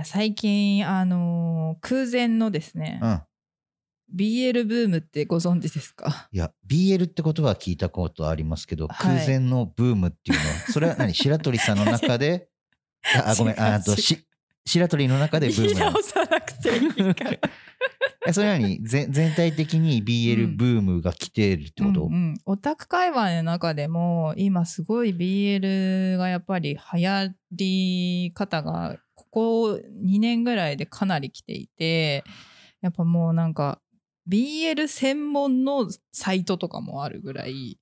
や最近あのー空前のですね、うん。BL ブームってご存知ですか？いや、BL ってことは聞いたことありますけど、はい。空前のブームっていうのは、それは何？白鳥さんの中で、あ、あごめん、ああと、し、白鳥の中でブー言いムなの？直さなくていいから。えそれは何？全全体的にう BL ん。ブームが来てるってこと、うんうん。オタク界隈の中でも今すごい BL がやっぱり流行り方がここ2年ぐらいでかなり来ていてやっぱもうなんか BL 専門のサイトとかもあるぐらい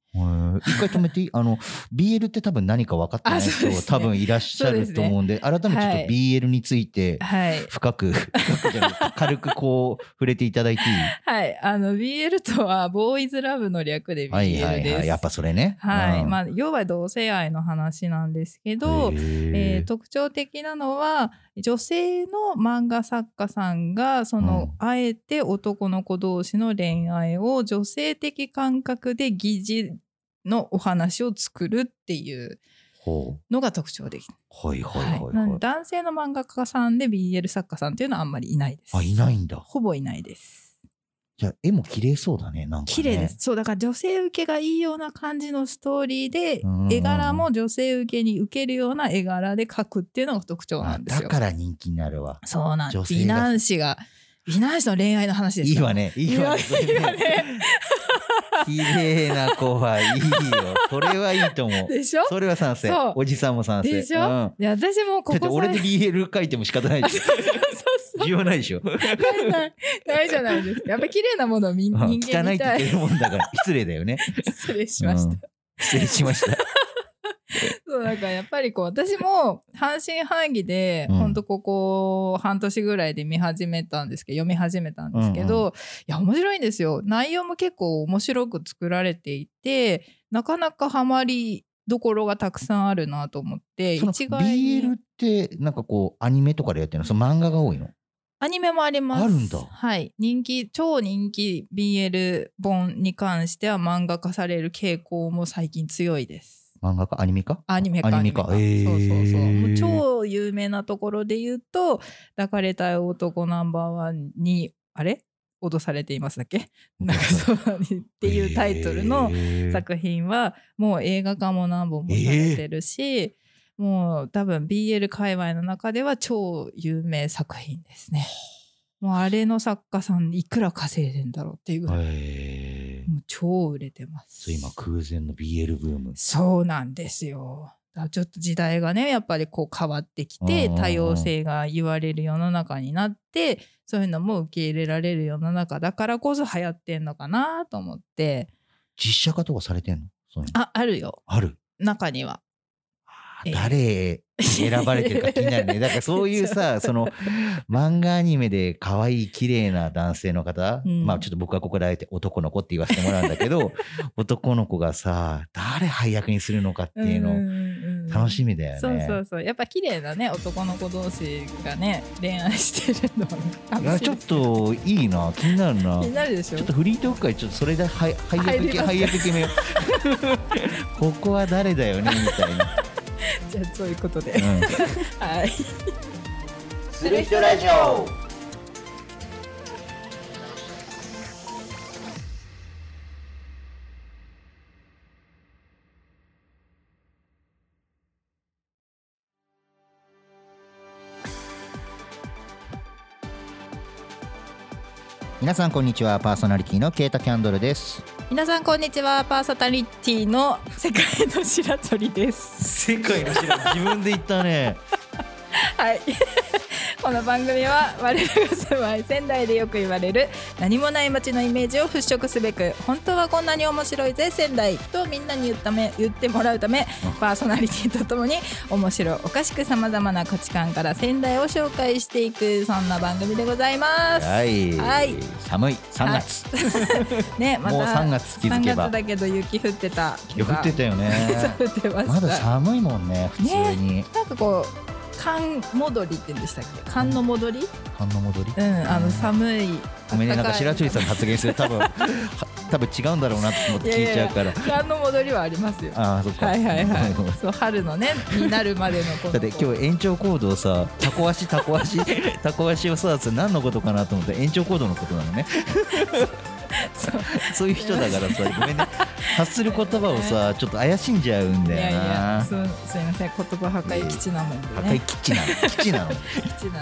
一回止めていい？あの BL って多分何か分かってないあそうですね。人多分いらっしゃると思うんで改めてちょっとはい。BL についてはい。深く、深くじゃない軽くこう触れていただいていい？はい。あの BL とはボーイズラブの略で BL です。はいはいはい。やっぱそれね。はい、うん。まあ要は同性愛の話なんですけど、へえーー特徴的なのは女性の漫画作家さんがその、うん。あえて男の子同士の恋愛を女性的感覚で疑似のお話を作るっていうほのが特徴的、うはいはいはい。男性の漫画家さんで BL 作家さんっていうのはあんまりいないです。あいないんだ。ほぼいないです。じゃあ絵も綺麗そうだねなんかね。綺麗ですそうだから女性受けがいいような感じのストーリーでうん。絵柄も女性受けに受けるような絵柄で描くっていうのが特徴なあんですよ。だから人気になるわ。そうなん女性が美男子が美男子の恋愛の話ですいいわね。いいわね。いいわね。綺麗な子はいいよ。それはいいと思う。でしょ？それは賛成。おじさんも賛成。でしょ、うん。いや私もこだってこ俺でさ BL 書いても仕方ないでしょ。需要ないでしょ。ないない。ないじゃないですか。やっぱ綺麗なものを見うん。人間汚いって言ってるもんだから。失礼だよね。失礼しました、うん。失礼しましたそうだからやっぱりこう私も半信半疑で、うん。ほんとここ半年ぐらいで見始めたんですけど読み始めたんですけど、うんいや面白いんですよ。内容も結構面白く作られていてなかなかハマりどころがたくさんあるなと思って一概に。BL ってなんかこうアニメとかでやってるの？その漫画が多いの？アニメもあります。あるんだ。はい。人気、超人気 BL 本に関しては漫画化される傾向も最近強いです。漫画か？アニメか？アニメか。アニメか。メか。そうそうそう。もう超有名なところで言うと、抱かれたい男ナンバーワンに、あれ？脅されていますだっけ？なんかそう っていうタイトルの作品はもう映画化も何本もされてるし、もう多分 BL 界隈の中では超有名作品ですね。もうあれの作家さんいくら稼いでんだろうっていうぐらい、超売れてます。そう今空前の BL ブーム。そうなんですよ。ちょっと時代がねやっぱりこう変わってきて多様性が言われる世の中になってそういうのも受け入れられる世の中だからこそ流行ってんのかなと思って。実写化とかされてんの。ああるよ。ある。中には。えー。誰選ばれてるか気になるね。だからそういうさ、その漫画アニメで可愛い綺麗な男性の方、うん。まあちょっと僕はここであえて男の子って言わせてもらうんだけど、男の子がさ、誰配役にするのかっていうの楽しみだよね。そうそうそう。やっぱ綺麗なね。男の子同士がね恋愛してるのいやちょっといいな。気になるな。気になるでしょ？ちょっとフリートーク会ちょっとそれで配役決めよう。ここは誰だよねみたいな、じゃあそういうことで、うん、はい。する人ラジオ。皆さんこんにちは。パーソナリティのケータキャンドルです皆さんこんにちは。パーソナリティの世界の白鳥です。世界の知ら自分で言ったね。はいこの番組は我らが住まい仙台でよく言われる何もない街のイメージを払拭すべく本当はこんなに面白いぜ仙台とみんなに言っため言ってもらうためパーソナリティとともに面白おかしくさまざまな価値観から仙台を紹介していくそんな番組でございます。はい、はい。寒い。3月、ねまたもう3月気づけ3ば月だけど雪降ってたいや降ってたよね。降ってました。まだ寒いもんね普通に、なんかこう寒戻りって言うんでしたっけ？寒の戻り？寒の戻り？うんあの寒いごめんねなんか白鳥さんが発言する多分 は多分違うんだろうなと思って聞いちゃうから。何の戻りはありますよ。ああそっか。はいはいはい。そう春のねになるまでのこのだって今日延長コードをさタコ足タコ足タコ足をさそれ何のことかなと思って延長コードのことなのね そう。そういう人だからさごめんね。発する言葉をさちょっと怪しんじゃうんいやいだよな。やそうすいません。言葉破壊基地なもんで破壊ね 基地なの。基地な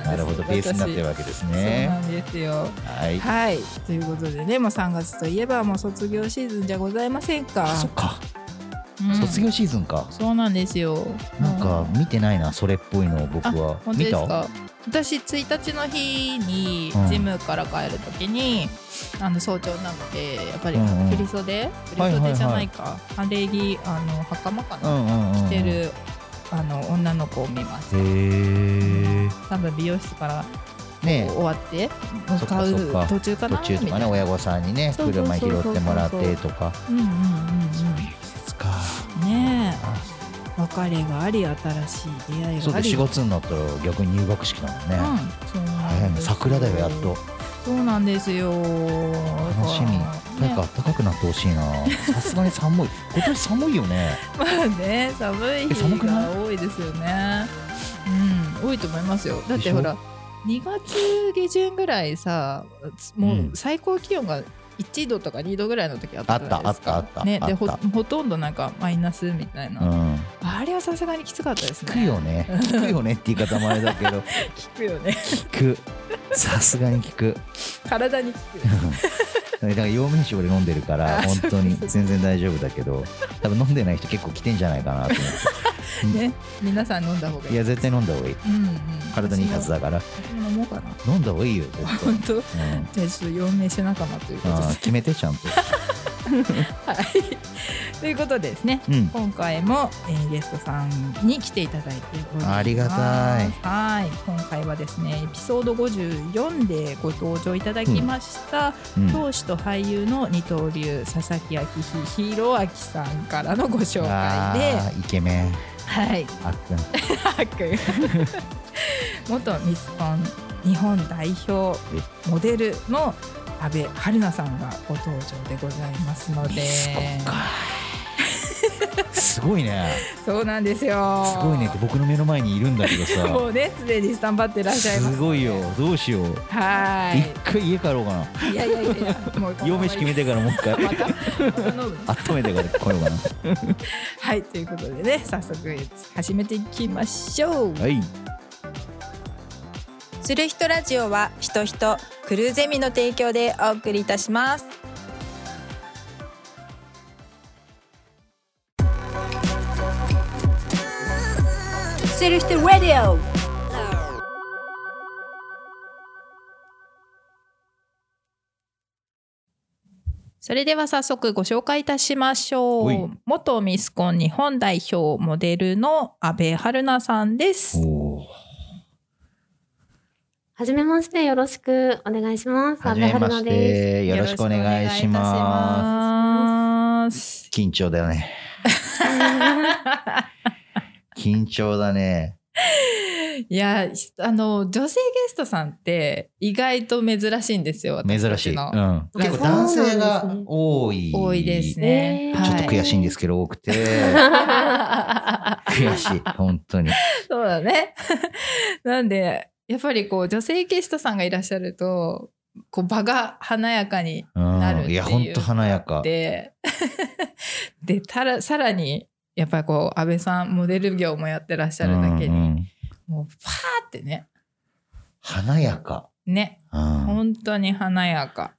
の。なるほどベースになってるわけですそうねなんですよ。はい。はい。ということでねもう3月といえばもう卒業シーズンじゃございませんか。あそっかうん。卒業シーズンか。そうなんですよ。なんかう見てないなそれっぽいのを僕は。本当見た？私1日の日にうん。ジムから帰るときに、あの早朝なのでやっぱりうんうん。振り袖、振り袖じゃないか、晴れ着あの袴かうな、んうんうん。着てるあの女の子を見ます。へえ多分美容室からね終わってそっか向か。う途中かな？途中とかね親御さんにねそうそうそうそう車拾ってもらってとか。うんうんうかうんねあえ。別れがあり新しい出会いそうでがあり4月になったら逆に入学式だもんね。うんそうなんです桜だよやっと。そうなんですよ。楽しみ。ね。なんか暖かくなってほしいな。さすがに寒い。今年寒いよね。まあね寒い日くない？が多いですよね。うん多いと思いますよ。だってょほら2月下旬ぐらいさもううん。最高気温が1度とか2度ぐらいの時あったじゃないですか。あったあったあったねでほほとんどなんかマイナスみたいな、うん。あれはさすがにきつかったですね。聞くよね。聞くよねって言い方もあれだけど。聞くよね。聞く さすがに聞く。体に効く。だから陽明酒俺飲んでるからあ本当に全然大丈夫だけど多分飲んでない人結構来てんじゃないかなと思って。ね皆さん飲んだ方がいい。いや絶対飲んだ方がいい。うんうん。体にいいはずだから。飲もうかな。飲んだ方がいいよ絶対、本当？うん、じゃあちょっと陽明酒仲間ということで。決めてちゃんと はい。ということでですねうん。今回も、えーゲストさんに来ていただいております。ありがたい。はい。今回はですねエピソード54でご登場いただきました、うん。投手と俳優の二刀流佐々木明弘明さんからのご紹介で。イケメン。はい。あっくん。はっくん。元ミスコン日本代表モデルの阿部春菜さんがご登場でございますので。すごいね。そうなんですよ。すごいね。って僕の目の前にいるんだけどさ。もうねすでにスタンバってらっしゃいますすごいよ。どうしよう。は一回家帰ろうかな。いいやいやいやいやもう陽明酒決めてからもう一回。また温めてから来ようかな。はいということでね早速始めていきましょう。はいする人ラジオは人人クルーゼミの提供でお送りいたします。する人ラディオ。それでは早速ご紹介いたしましょう。元ミスコン日本代表モデルの阿部春菜さんですはじめまして、よろしくお願いします。はじめまし。てよろしくお願いしますす。緊張だよね 緊張だねいや、あの、女性ゲストさんって意外と珍しいんですよ。私珍しい、うん、結構男性が多い多いですね。えーちょっと悔しいんでですけど多くては悔しい本当にそうだね。なんで、やっぱりこう、女性ゲストさんがいらっしゃると、こう場が華やかになるっていううんいや本当華やか。で、で、たら、さらに、やっぱりこう、安倍さん、モデル業もやってらっしゃるだけに、うんうんもう、パーってね、華やか、ね、うん。本当に華やか。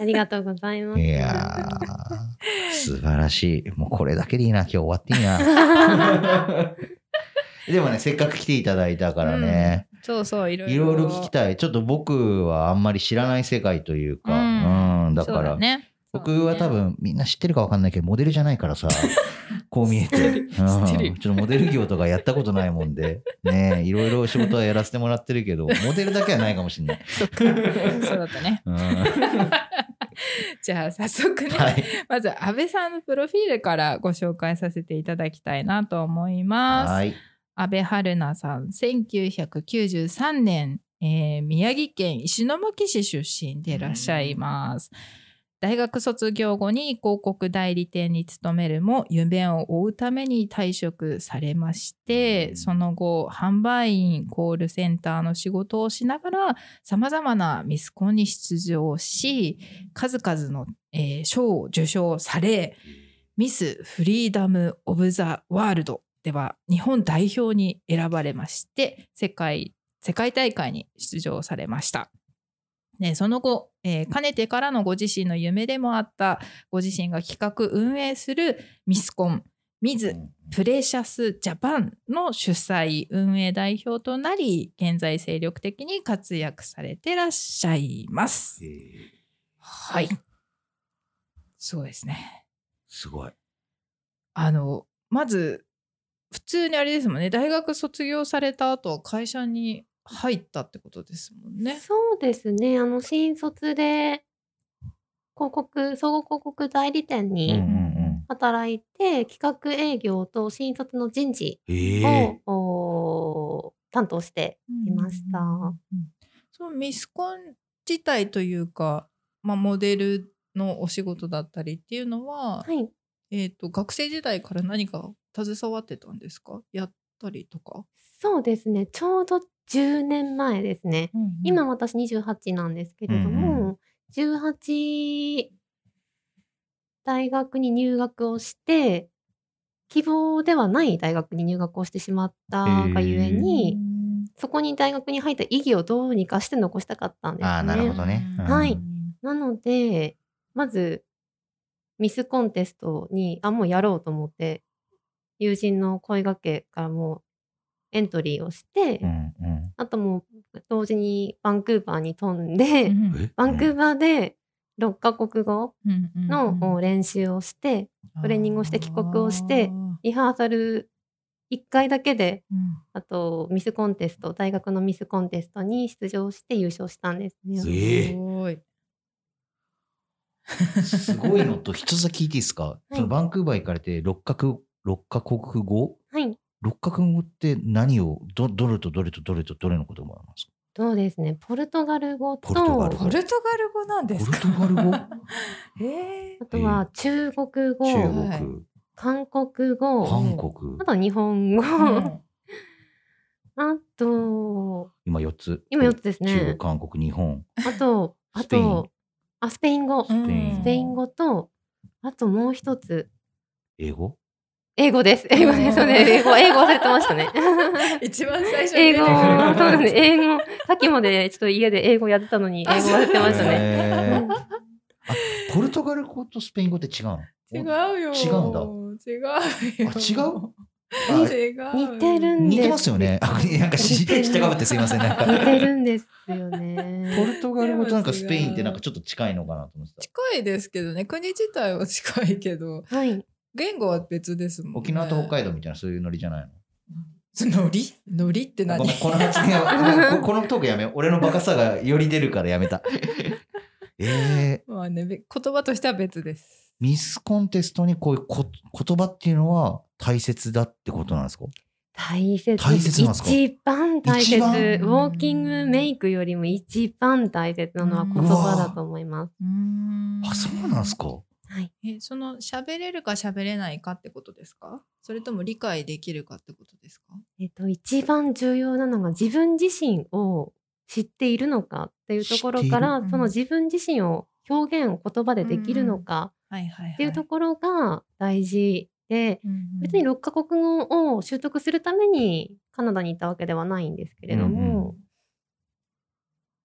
ありがとうございます。いやー素晴らしい。もうこれだけでいいな。今日終わっていいな。でもねせっかく来ていただいたからね、そうそう、いろいろ。いろいろ聞きたい。ちょっと僕はあんまり知らない世界というか、うん。うんだから。ね。僕は多分みんな知ってるかわかんないけどモデルじゃないからさ。こう見えて、うん、ちょ知っとモデル業とかやったことないもんで。ねいろいろ仕事はやらせてもらってるけどモデルだけはないかもしれない、そっか。そうだったね。うん、じゃあ、早速ね、はい。まず安倍さんのプロフィールからご紹介させていただきたいなと思います。はい安倍春菜さん、1993年、えー宮城県石巻市出身でいらっしゃいます。大学卒業後に広告代理店に勤めるも夢を追うために退職されましてその後販売員コールセンターの仕事をしながらさまざまなミスコンに出場し数々の、えー賞を受賞されミス・フリーダム・オブ・ザ・ワールドでは日本代表に選ばれまして世界世界大会に出場されました。ね、その後、えーかねてからのご自身の夢でもあったご自身が企画運営するミスコンミズプレシャスジャパンの主催運営代表となり現在精力的に活躍されてらっしゃいます。えーはい。すごいですね。すごい。あのまず普通にあれですもんね大学卒業された後は会社に入ったってことですもんね。そうですね。あの、新卒で、広告、総合広告代理店うんうんにうん。働いて、企画営業と新卒の人事えを、担当していました。うんうんうんそのミスコン自体というか、まあ、モデルのお仕事だったりっていうのは、はい。えー、と学生時代から何か携わってたんですか？やったりとか、そうですね。ちょうど10年前ですね。今私28なんですけれどうんも、18大学に入学をして希望ではない大学に入学をしてしまったがゆえに、そこに大学に入った意義をどうにかして残したかったんですね。ああ、なるほどね。うんはいなのでまずミスコンテストにあもうやろうと思って友人の声がけからもうエントリーをして、うんうん、あともう同時にバンクーバーに飛んで、うん、バンクーバーで6か国語の練習をして、トレーニングをして帰国をしてリハーサル1回だけで、うん、あとミスコンテスト大学のミスコンテストに出場して優勝したんですね。ごい。すごいのと一つ聞いていいですか、はい、そのバンクーバー行かれて六角6か国語、はい、6か国語って何をどどれとどれとどれとどれのことなんますか？そうですね。ポルトガル語とポルトガル語なんですポルトガル語？え えー、あとは中国語、えー、中国韓国語、韓国、あと日本語。うんあと、今4つ。今4つですね。中国、韓国、日本。あと、あと、あスペイン語。スペイン語と、あともう一つ。英語？英語です。英語です。そうね英語、英語忘れてましたね。一番最初に英語、そうですね。英語、さっきまでちょっと家で英語やってたのに、英語忘れてましたね。ポルトガル語とスペイン語って違うの？違うよ。違うんだ違うよ。あ違う？あ違う。似てるんです。似てますよね。あ、なんか知って知ったかぶってすいません。なんか似てるんですよね。ポルトガル語となんかスペインってなんかちょっと近いのかなと思ってた。近いですけどね。国自体は近いけど、はい。言語は別ですもんね。沖縄と北海道みたいなそういうノリじゃないの？そのノリ？ノリって何？ごめん、この発言は、こ このトークやめよう。俺のバカさがより出るからやめた。えー、まあね、べ言葉としては別です。ミスコンテストにこういうこ言葉っていうのは大切だってことなんですか？大切大切なんですか？一番大切。ウ一番？ォーキングメイクよりも一番大切なのは言葉だと思います。うーんあ、そうなんですか？はい。え、その喋れるか喋れないかってことですか？それとも理解できるかってことですか？えっと、一番重要なのが自分自身を知っているのかっていうところか知らっている、その自分自身を表現を言葉でできるのか。っていうところが大事で、別に6カ国語を習得するためにカナダに行ったわけではないんですけれども、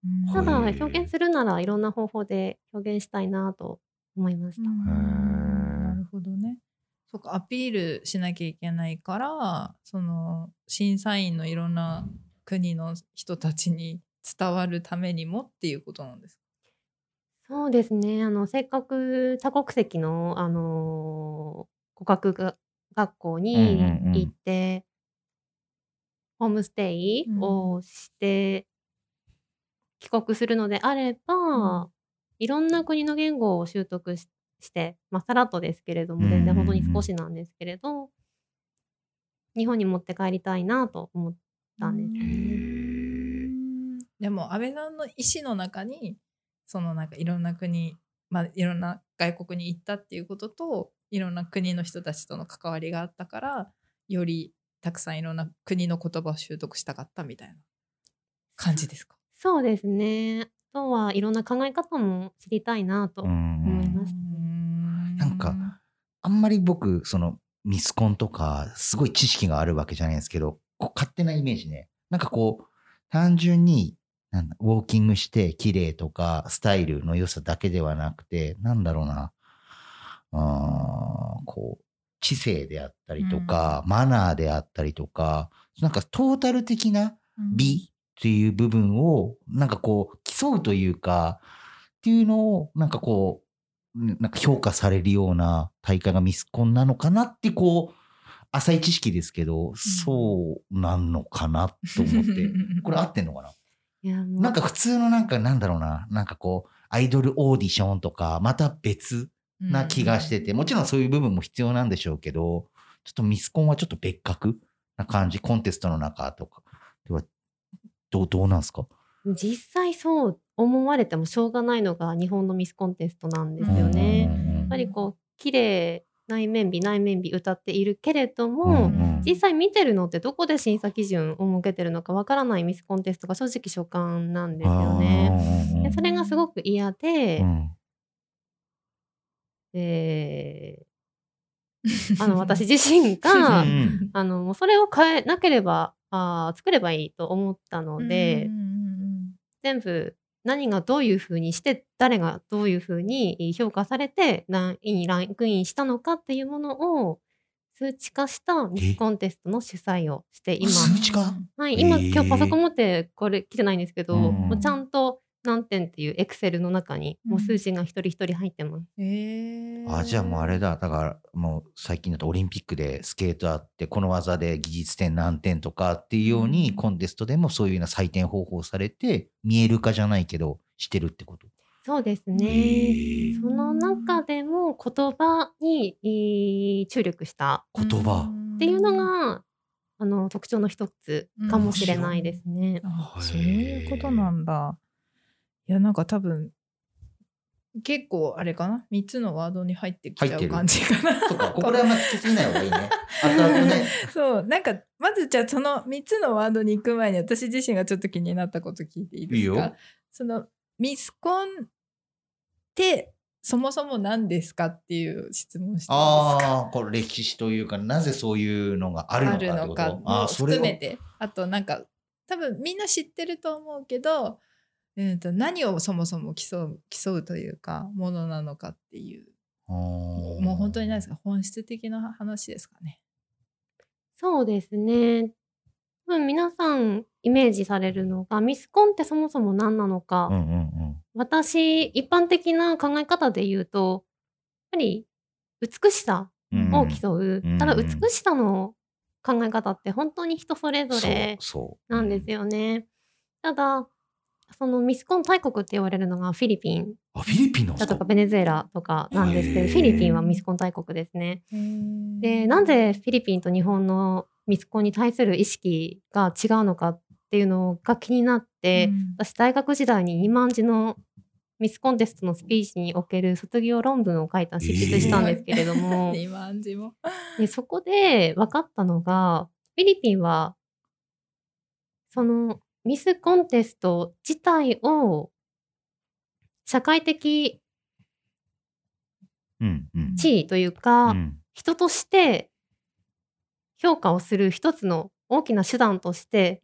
うんただへー表現するならいろんな方法で表現したいなと思いました。なるほどね。そうかアピールしなきゃいけないからその審査員のいろんな国の人たちに伝わるためにもっていうことなんですか？そうですね。あの、せっかく多国籍の、あのー語学が学校にうんうんうん行って、ホームステイをして、帰国するのであれば、いろんな国の言語を習得しして、まあ、さらっとですけれども、全然本当に少しなんですけれど、日本に持って帰りたいなと思ったんですでも安倍さんの意思の中にそのなんかいろんな国まあ、いろんな外国に行ったっていうことといろんな国の人たちとの関わりがあったからよりたくさんいろんな国の言葉を習得したかったみたいな感じですか？そうですね。あとはいろんな考え方も知りたいなとうん思いました。なんかあんまり僕、そのミスコンとか、すごい知識があるわけじゃないんですけど、勝手なイメージね。なんかこう、単純に、なんだ、ウォーキングして綺麗とか、スタイルの良さだけではなくて、なんだろうな。あーこう、知性であったりとか、マナーであったりとか、なんかトータル的な美っていう部分を、なんかこう、競うというか、っていうのを、なんかこう、うんなんか評価されるような大会がミスコンなのかなって、こう、浅い知識ですけど、そうなんのかなと思って。これ合ってんのかな？なんか普通のなんかなんだろうな、なんかこう、アイドルオーディションとか、また別な気がしてて、もちろんそういう部分も必要なんでしょうけど、ちょっとミスコンはちょっと別格な感じ、コンテストの中とか。どう、どうなんですか？実際そう思われてもしょうがないのが日本のミスコンテストなんですようね。んやっぱりこう綺麗内面美内面美歌っているけれどうんも、うん。実際見てるのってどこで審査基準を設けてるのかわからないミスコンテストが正直所感なんですよね。でそれがすごく嫌で、うんえーあの私自身が、うん。あのそれを変えなければあー作ればいいと思ったので、全部何がどういうふうにして誰がどういうふうに評価されて何位にランクインしたのかっていうものを数値化したミスコンテストの主催をして今、数値化？はい、今、今日パソコン持ってこれ来てないんですけど、うん。もうちゃんと何点っていうエクセルの中にもう数字が一人一人入ってます。へーあ、じゃあもうあれだ。だからもう最近だとオリンピックでスケートあって、この技で技術点何点とかっていうように、うんコンテストでもそういうような採点方法されて、見える化じゃないけど、してるってこと？そうですへね。ーその中でも言葉にえー注力した言葉。っていうのが、あの特徴の一つかもしれないですね。あそういうことなんだ。いやなんか多分結構あれかな？3つのワードに入ってきちゃう感じかな。そっか、ここであんま聞きすぎない方がいいね。あとあとね。そうなんかまずじゃあその3つのワードに行く前に私自身がちょっと気になったこと聞いていいですか？いいよ。そのミスコンってそもそも何ですかっていう質問してああ、これ歴史というか、なぜそういうのがあるのかってこと？あるのかあも含めて。あとなんか多分みんな知ってると思うけど、えー、と何をそもそも競う競うというかものなのかっていうもう本当に何ですか本質的な話ですかね。そうですね。多分皆さんイメージされるのがミスコンってそもそも何なのか、うんうんうん。私一般的な考え方で言うとやっぱり美しさうんを競う、うんただうん美しさの考え方って本当に人それぞれなんですよね。ただそのミスコン大国って言われるのがフィリピン。あ、フィリピンだとか？ベネズエラとかなんですけどフィリピンはミスコン大国ですね。でなんでフィリピンと日本のミスコンに対する意識が違うのかっていうのが気になって、私大学時代に2万字のミスコンテストのスピーチにおける卒業論文を書いた執筆したんですけれども、二万字も。でそこで分かったのがフィリピンはそのミスコンテスト自体を社会的。地位というか、うん。人として評価をする一つの大きな手段として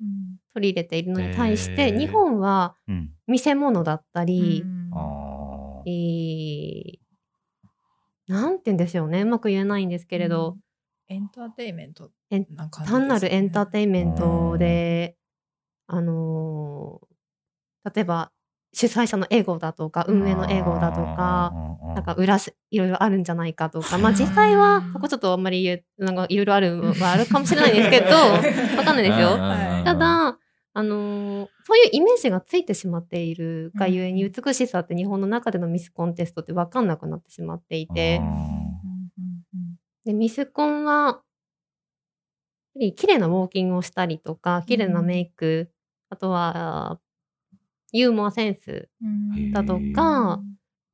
取り入れているのに対して、日本はうん。見せ物だったり、あえーなんて言うんでしょうね。うまく言えないんですけれど、エンターテインメント単なるエンターテインメントで、あのー例えば主催者のエゴだとか運営のエゴだとか、なんか裏しいろいろあるんじゃないかとか、まあ実際はそこちょっとあんまりなんかいろいろあるはあるかもしれないんですけど わかんないですよ。はいた、だあのーそういうイメージがついてしまっているがゆえに、うん美しさって日本の中でのミスコンテストって分かんなくなってしまっていて、でミスコンはり綺麗なウォーキングをしたりとか綺麗なメイク、あとはユーモアセンスだとか、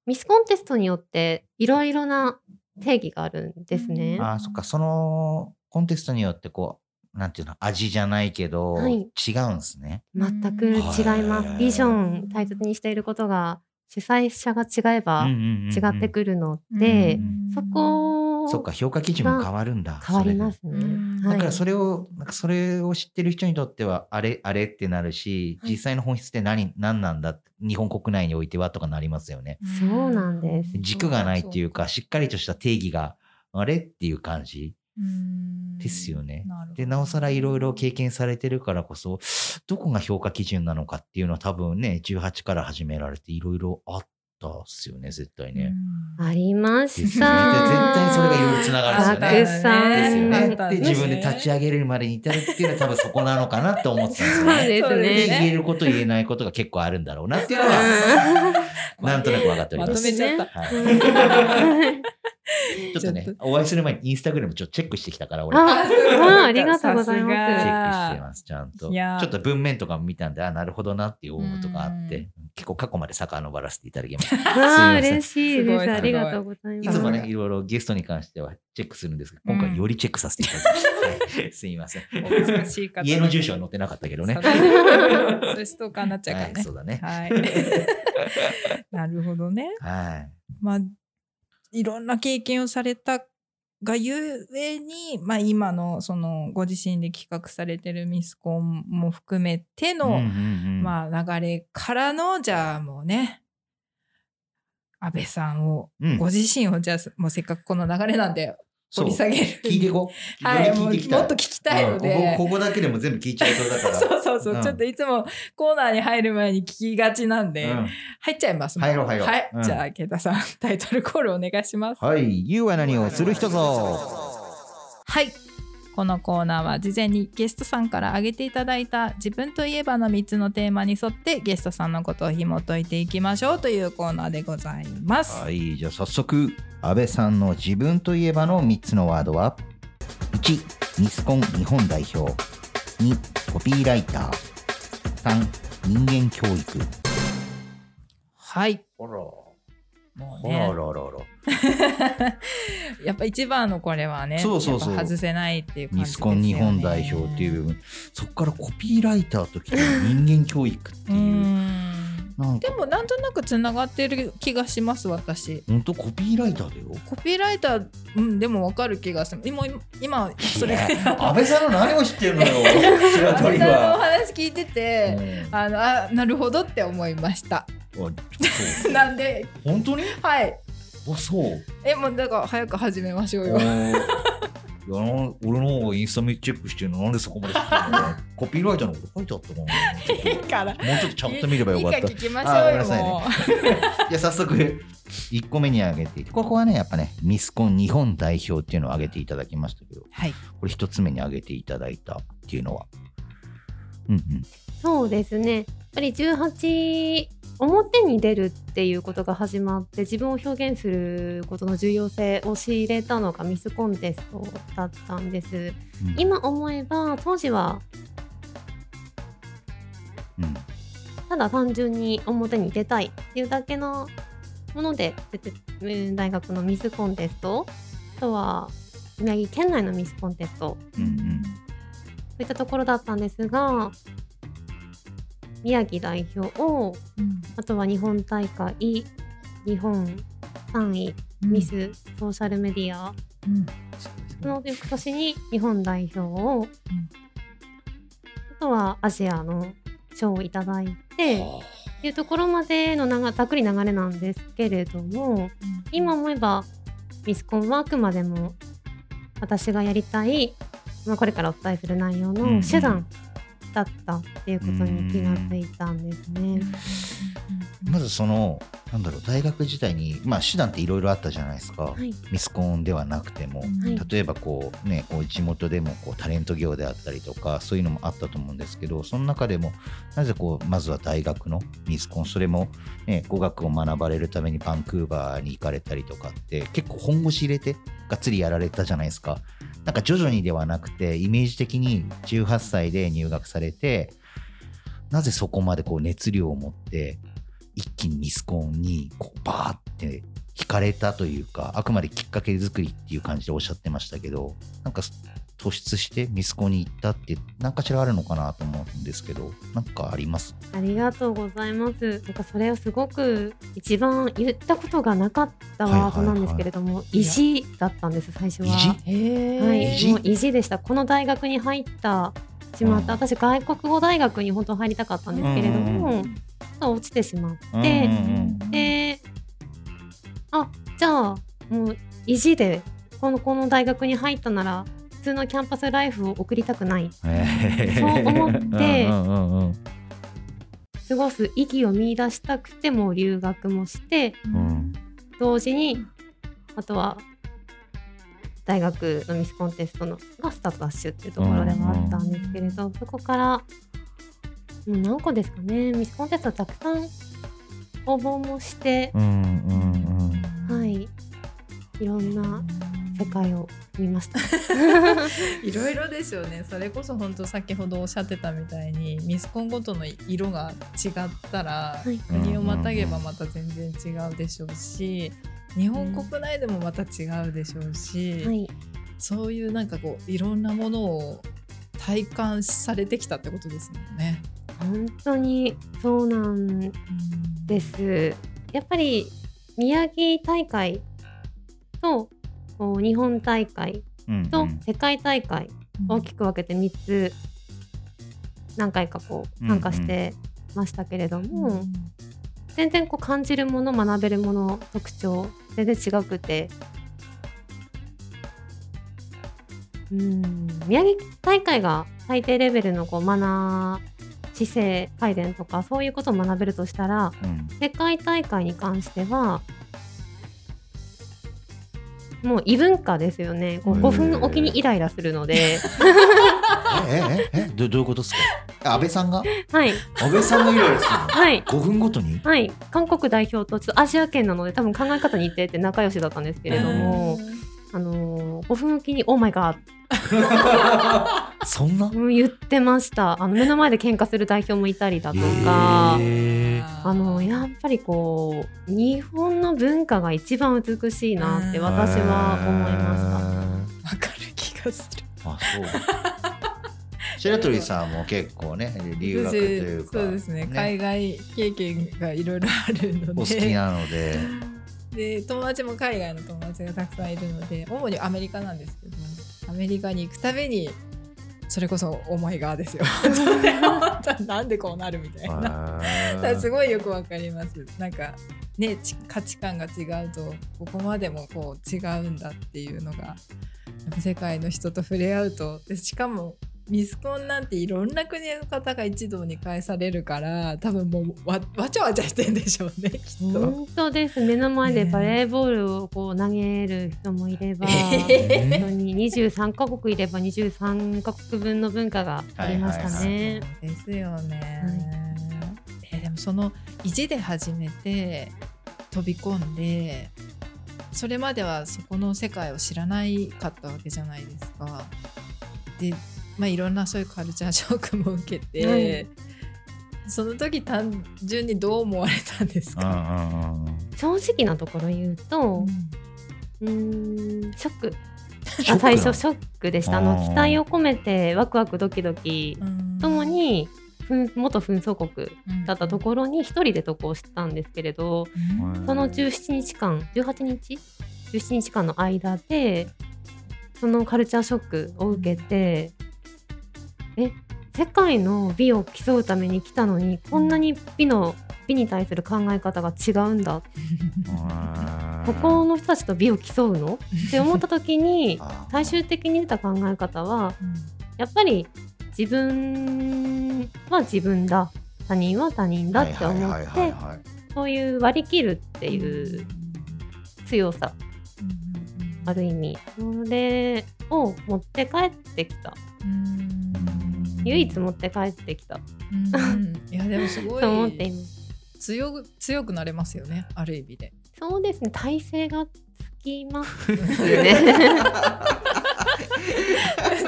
ミスコンテストによっていろいろな定義があるんですね。ああ、そっか、そのコンテストによってこう、なんていうの、味じゃないけど、はい。違うんですね。全く違います。ビジョン大切にしていることが主催者が違えば違ってくるので、うん。そこそっか、評価基準も変わるんだ。変わりますね。だからそれを、なんかそれを知ってる人にとっては、あれ、あれってなるし、はい実際の本質って何、何なんだ日本国内においてはとかなりますよね。そうなんです軸がないっていうか、しっかりとした定義が、あれっていう感じうんですよね。で、なおさらいろいろ経験されてるからこそ、どこが評価基準なのかっていうのは多分ね、18から始められていろいろあったっすよね、絶対ね。ありまですよね。で絶した。対それがいろいろつながるんですよね。たくさんですよね。で、自分で立ち上げるまでに至るっていうのは多分そこなのかなって思ってたんですよそうね。ですで、ね。言えること言えないことが結構あるんだろうなっていうのは、なんとなく分かっておりまます。とめちゃった。はい、ちょっとねお会いする前にインスタグラムちょっとチェックしてきたから、俺。あチあ ありがとうございますェックさしてます、ちゃんと。いやーちょっと文面とかも見たんで、あ、なるほどなっていう思うとかあっうて、結構過去まで遡らせていただきました。ああ、嬉しいです。すごいありがとうございます。いつもね、うんいろいろゲストに関してはチェックするんですけど、今回よりチェックさせていただきました。はいすいません。家の住所は載ってなかったけどね。そストーカーになっちゃうからはい、ねそうだね。はいなるほどねはい。まあいろんな経験をされたがゆえに、まあ、今のそのご自身で企画されてるミスコンも含めての、まあ、流れからのじゃあもうね安倍さんを、うん。ご自身をじゃあもうせっかくこの流れなんで掘り下げる聞いていこう。はい、よもうり聞いてきたもっと聞きたいので、うんここここだけでも全部聞いちゃいそうだから。そうそうそう、うんちょっといつもコーナーに入る前に聞きがちなんで、うん入っちゃいます。入ろう入ろうはい、うんじゃあ、池田さん、タイトルコールお願いします。はい。You は何をする人ぞ。はい。このコーナーは事前にゲストさんから挙げていただいた自分といえばの3つのテーマに沿ってゲストさんのことを紐解いていきましょうというコーナーでございます。はい。じゃあ早速、安倍さんの自分といえばの3つのワードは、1、ミスコン日本代表。2、コピーライター。3、人間教育。はい。あら。もうほらねららら。やっぱ一番のこれはね、そうそうそう外せないっていう感じね。スコン日本代表っていう部分、そこからコピーライターときて人間教育ってういう。ん。なんかでもなんとなくつながってる気がします私本当コピーライターだよ。コピーライター、うん、でもわかる気がする今今それ安倍さんの何を知ってるのよ。白安倍さんのお。話聞いてて、うんあのあなるほどって思いました なんで？本当に？はい。あそう。えもうだから早く始めましょうよ。いやな俺のインスタめっちゃチェックしてるのなんでそこまでコピーライターのこと書いてあったかな？もうちょっとちゃんと見ればよかった。いい聞きましょあうよね。じゃあ早速1個目に挙げてここはねやっぱねミスコン日本代表っていうのを挙げていただきましたけどはい。これ1つ目に挙げていただいたっていうのは？うんうん。そうですね。やっぱり18表に出るっていうことが始まって自分を表現することの重要性を仕入れたのがミスコンテストだったんです。うん。今思えば当時はうん。ただ単純に表に出たいっていうだけのもので大学のミスコンテストあとは宮城県内のミスコンテスト。うんうんそういったところだったんですが宮城代表をあとは日本大会日本3位ミスソーシャルメディア。うん。その翌年に日本代表を、あとはアジアの賞をいただいてっていうところまでのながざっくり流れなんですけれども今思えばミスコンはあくまでも私がやりたい、まあ、これからお伝えする内容の手段だったっていうことに気がついたんですね。まずそのなんだろう大学時代にまあ手段っていろいろあったじゃないですか、はい。ミスコンではなくても、はい。例えばこうねこう地元でもこうタレント業であったりとかそういうのもあったと思うんですけどその中でもなぜこうまずは大学のミスコンそれも、ね、語学を学ばれるためにバンクーバーに行かれたりとかって結構本腰入れてがっつりやられたじゃないですか。なんか徐々にではなくてイメージ的に18歳で入学されてなぜそこまでこう熱量を持って一気にミスコンにこうバーって惹かれたというかあくまできっかけ作りっていう感じでおっしゃってましたけどなんか突出してミスコンに行ったって何かしらあるのかなと思うんですけどなんかあります？ありがとうございます。なんかそれをすごく一番言ったことがなかったワードなんですけれども、意地だったんです最初は。はい、もう意地？でした。この大学に入ったしまった、うん。私外国語大学に本当は入りたかったんですけれども、落ちてしまって、で、あじゃあもう意地でこのこの大学に入ったなら普通のキャンパスライフを送りたくない。へー。そう思って。うんうんうん過ごす意義を見出したくてもう留学もしてうん。同時にあとは大学のミスコンテストのがスタートダッシュっていうところではあったんですけれど、そこから何個ですかね。ミスコンテストたくさん応募もして、うんうんうん。はい。いろんな世界を見ました。いろいろですよねそれこそ本当先ほどおっしゃってたみたいにミスコンごとの色が違ったら、はい国をまたげばまた全然違うでしょうし日本国内でもまた違うでしょうし、はい、そういうなんかこういろんなものを体感されてきたってことですもんね。本当にそうなんです。やっぱり宮城大会と日本大会と世界大会大きく分けて3つ何回かこう参加してましたけれども、全然こう感じるもの学べるもの特徴全然違くてうん宮城大会が最低レベルのこうマナー姿勢改善とかそういうことを学べるとしたらうん。世界大会に関してはもう異文化ですよね。こうへー5分おきにイライラするので。ええええどどういうことですか安倍さんがはい安倍さんがイライラするのはい5分ごとにはい韓国代表とちょっとアジア圏なので多分考え方似てて仲良しだったんですけれども、あのー、5分おきに「オーマイガーそんな言ってましたあの目の前で喧嘩する代表もいたりだとか、へーあのやっぱりこう日本の文化が一番美しいなって私は思いまわかる気がする。あそう。白鳥さんも結構ね留学というか。そうですね。海外経験がいろいろあるので。お好きなので。で友達も海外の友達がたくさんいるので主にアメリカなんですけどアメリカに行くたびにそれこそ「オーマイガー」ですよ。なんでこうなるみたいな。すごいよくわかります。なんかねち価値観が違うとここまでもこう違うんだっていうのが世界の人と触れ合うとでしかもミスコンなんていろんな国の方が一堂に会されるから多分もうわわちゃわちゃしてんでしょうね きっと。本当です目の前でバレーボールをこう投げる人もいれば、え本当に23カ国いれば23カ国分の文化がありましたね。そうですよね。えでもその意地で始めて飛び込んでそれまではそこの世界を知らないかったわけじゃないですか。で、まあ、いろんなそういうカルチャーショックも受けて、はい。その時単純にどう思われたんですうんうか、んうん。正直なところ言うと、うーんショック。ショック最初ショックでした。あの期待を込めてワクワクドキドキうん。ともに紛元紛争国うんだったところに一人で渡航したんですけれどうん。その17日間18日？17日間の間でそのカルチャーショックを受けてえ世界の美を競うために来たのにこんなに美の美に対する考え方が違うんだ。ここの人たちと美を競うの？って思った時に 最終的に出た考え方はやっぱり自分は自分だ。他人は他人だって思ってそういう割り切るっていう強さ。ある意味。それを持って帰ってきた。うん唯一持って帰ってきた。うん。いやでもすごい。と思っています強く強くなれますよね。ある意味で。そうですね。体勢がつきますね。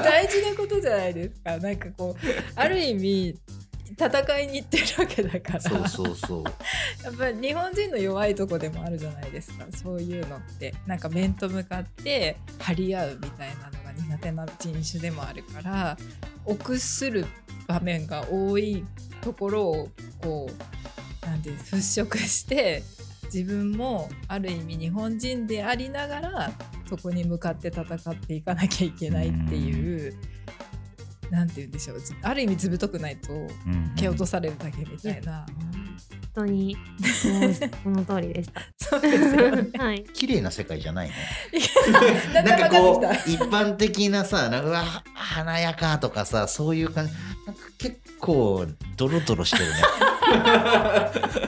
大事なことじゃないですか。なんかこうある意味戦いに行ってるわけだから。そうそうそう。やっぱり日本人の弱いとこでもあるじゃないですか。そういうのって。なんか面と向かって張り合うみたいなのが苦手な人種でもあるから臆する場面が多いところをこうなんて払拭して自分もある意味日本人でありながらそこに向かって戦っていかなきゃいけないっていう。なんて言うんでしょう。ずある意味ずぶとくないとうん蹴落とされるだけみたいな、本当にもうその通りでした。そうですよね。はい。綺麗な世界じゃないの？なんかこう一般的なさなんかうわ華やかとかさそういう感じ。なんか結構ドロドロしてるね。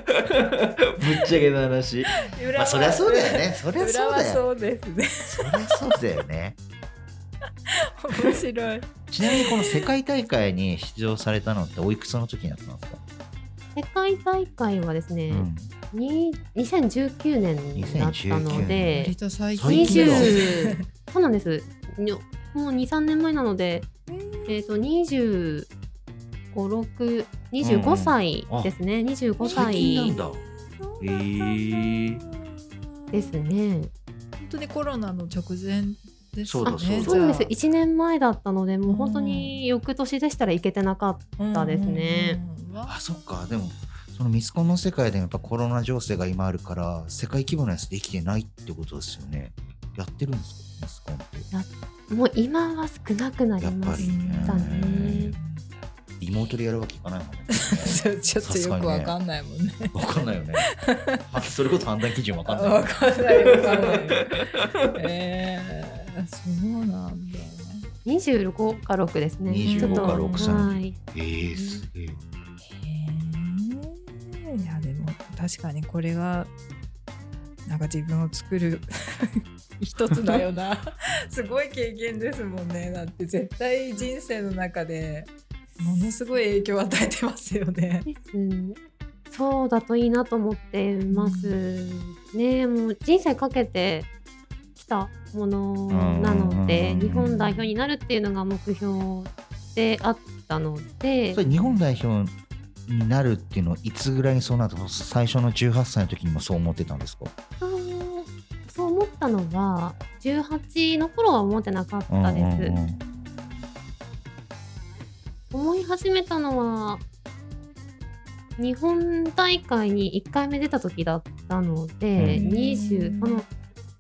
ぶっちゃけた話。まあそりゃそうだよね。そりゃそうだよ。そうですね。そりゃそうだよね面白い。ちなみにこの世界大会に出場されたのっておいくつの時になったんですか、世界大会はですね、うん。に2019年だったので割、と最最近だ。20そうなんです。にもう2、3年前なので、えっ、と、25、6、25歳ですね。25最近なん歳だ。へえですね。本当にコロナの直前そうだねそうだそうなんです。じゃ1年前だったので、もう本当に翌年でしたら行けてなかっあたですね。うん。うん。うんあそっか。でもそのミスコンの世界でもやっぱコロナ情勢が今あるから世界規模のやつできてないってことですよね。やってるんですかミスコンって。もう今は少なくなりましたね。リモートでやるわけいかないもんね。ちょっとよくわかんないもんね。わかんないよね。あそれこそ判断基準わかんない わかんないわかんない。えー、そうなんだ。25か6ですね。25ちょっとか6歳はい。えー、すげえいやでも確かにこれがなんか自分を作る 一つだよな すごい経験ですもんねだって絶対人生の中でものすごい影響を与えてますよね。ですそうだといいなと思ってますね。もう人生かけてきたものなので、うん日本代表になるっていうのが目標であったので。そ、れ日本代表になるっていうのはいつぐらいにそうなったの？最初の18歳の時にもそう思ってたんですか？そう思ったのは18の頃は思ってなかったです。うんうんうん。思い始めたのは日本大会に1回目出た時だったので、うん。20この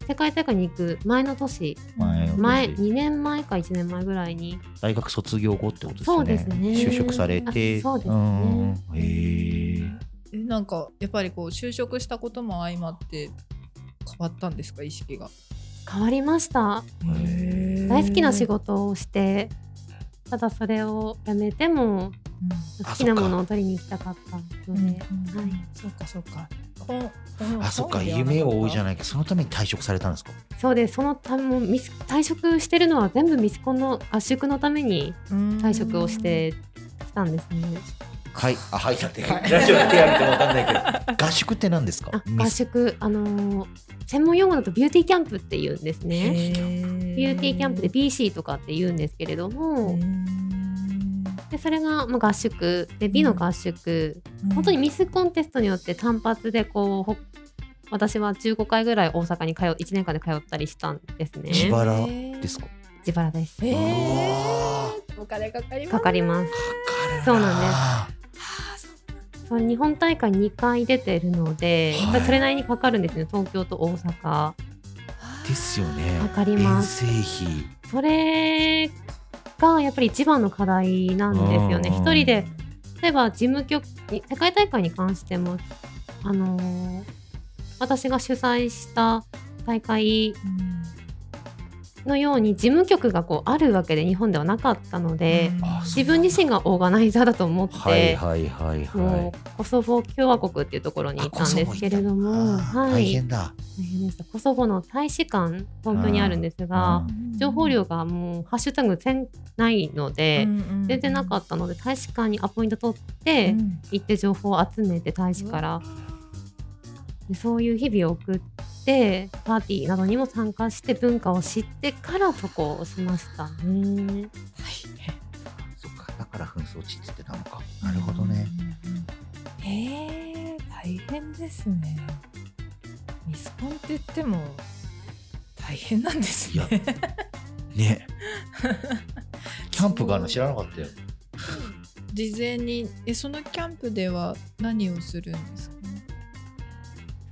世界大会に行く前の年。前の年。前2年前か1年前ぐらいに。大学卒業後ってことですよね。そうですね。就職されて。あそうですね。ん。へええなんかやっぱりこう就職したことも相まって変わったんですか？意識が。変わりました。大好きな仕事をしてただそれをやめてもあ好きなものを取りに行きたかったのうんで、うん。はい、そうかそうか。あそっか夢を追うじゃなないけどそのために退職されたん。ですかそうですそのためもミス退職してるのは全部ミスコンの合宿のために退職をしてきたん。ですね。はいあはいだってはいラジオで手挙げてもわかん。ないけど合宿って何ですか合宿あのー専門用語だとビューティーキャンプって言うん。ですね。ビビューティーキャンプで BC とかって言うん。ですけれども、でそれがまあ合宿で美の合宿、本当にミスコンテストによって単発でこうほ私は15回ぐらい大阪に通1年間で通ったりしたんですね。自腹ですか？自腹です。えお金かかりますかかります。かかるなそうなんです。日本大会2回出てるので、やっぱりそれなりにかかるんですね。東京と大阪。ですよね。かかります。遠征費。それがやっぱり一番の課題なんですよね。うん一人で例えば事務局に世界大会に関しても、あのー私が主催した大会のように事務局がこうあるわけで日本ではなかったので、あ自分自身がオーガナイザーだと思って、はいはいはいはもうコソボ共和国っていうところに行ったんですけれども、い。あー大変だ。大変でした。コソボの大使館東京にあるんですが、情報量がもうハッシュタグ1000ないので、全然なかったので大使館にアポイント取って、行って情報を集めて大使から、でそういう日々を送ってパーティーなどにも参加して文化を知ってから渡航しましたね。そっか。から紛争地って言ってたのか。なるほどね。へえ大変ですね。ミスコンって言っても大変なんですね。ね。キャンプがあるの知らなかったよ。事前に。えそのキャンプでは何をするんですか？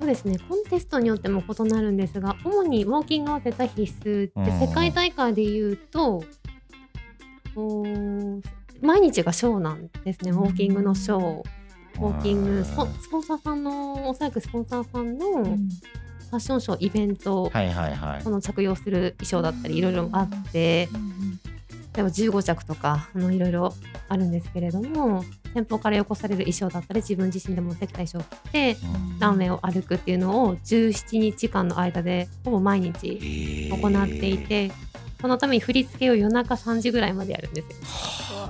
そうですね。コンテストによっても異なるんですが主にウォーキングは絶対必須ってうん。世界大会でいうと毎日がショーなんですね。ウォーキングのショー。ウォーキングスポンサーさんのおそらくスポンサーさんのファッションショーイベント、はいはいはい。その着用する衣装だったりいろいろあって例えば15着とかあのいろいろあるんですけれども店舗からよこされる衣装だったり自分自身で持ってきた衣装を着てうん。ランウェイを歩くっていうのを17日間の間でほぼ毎日行っていてそのために振り付けを夜中3時ぐらいまでやるんですよ。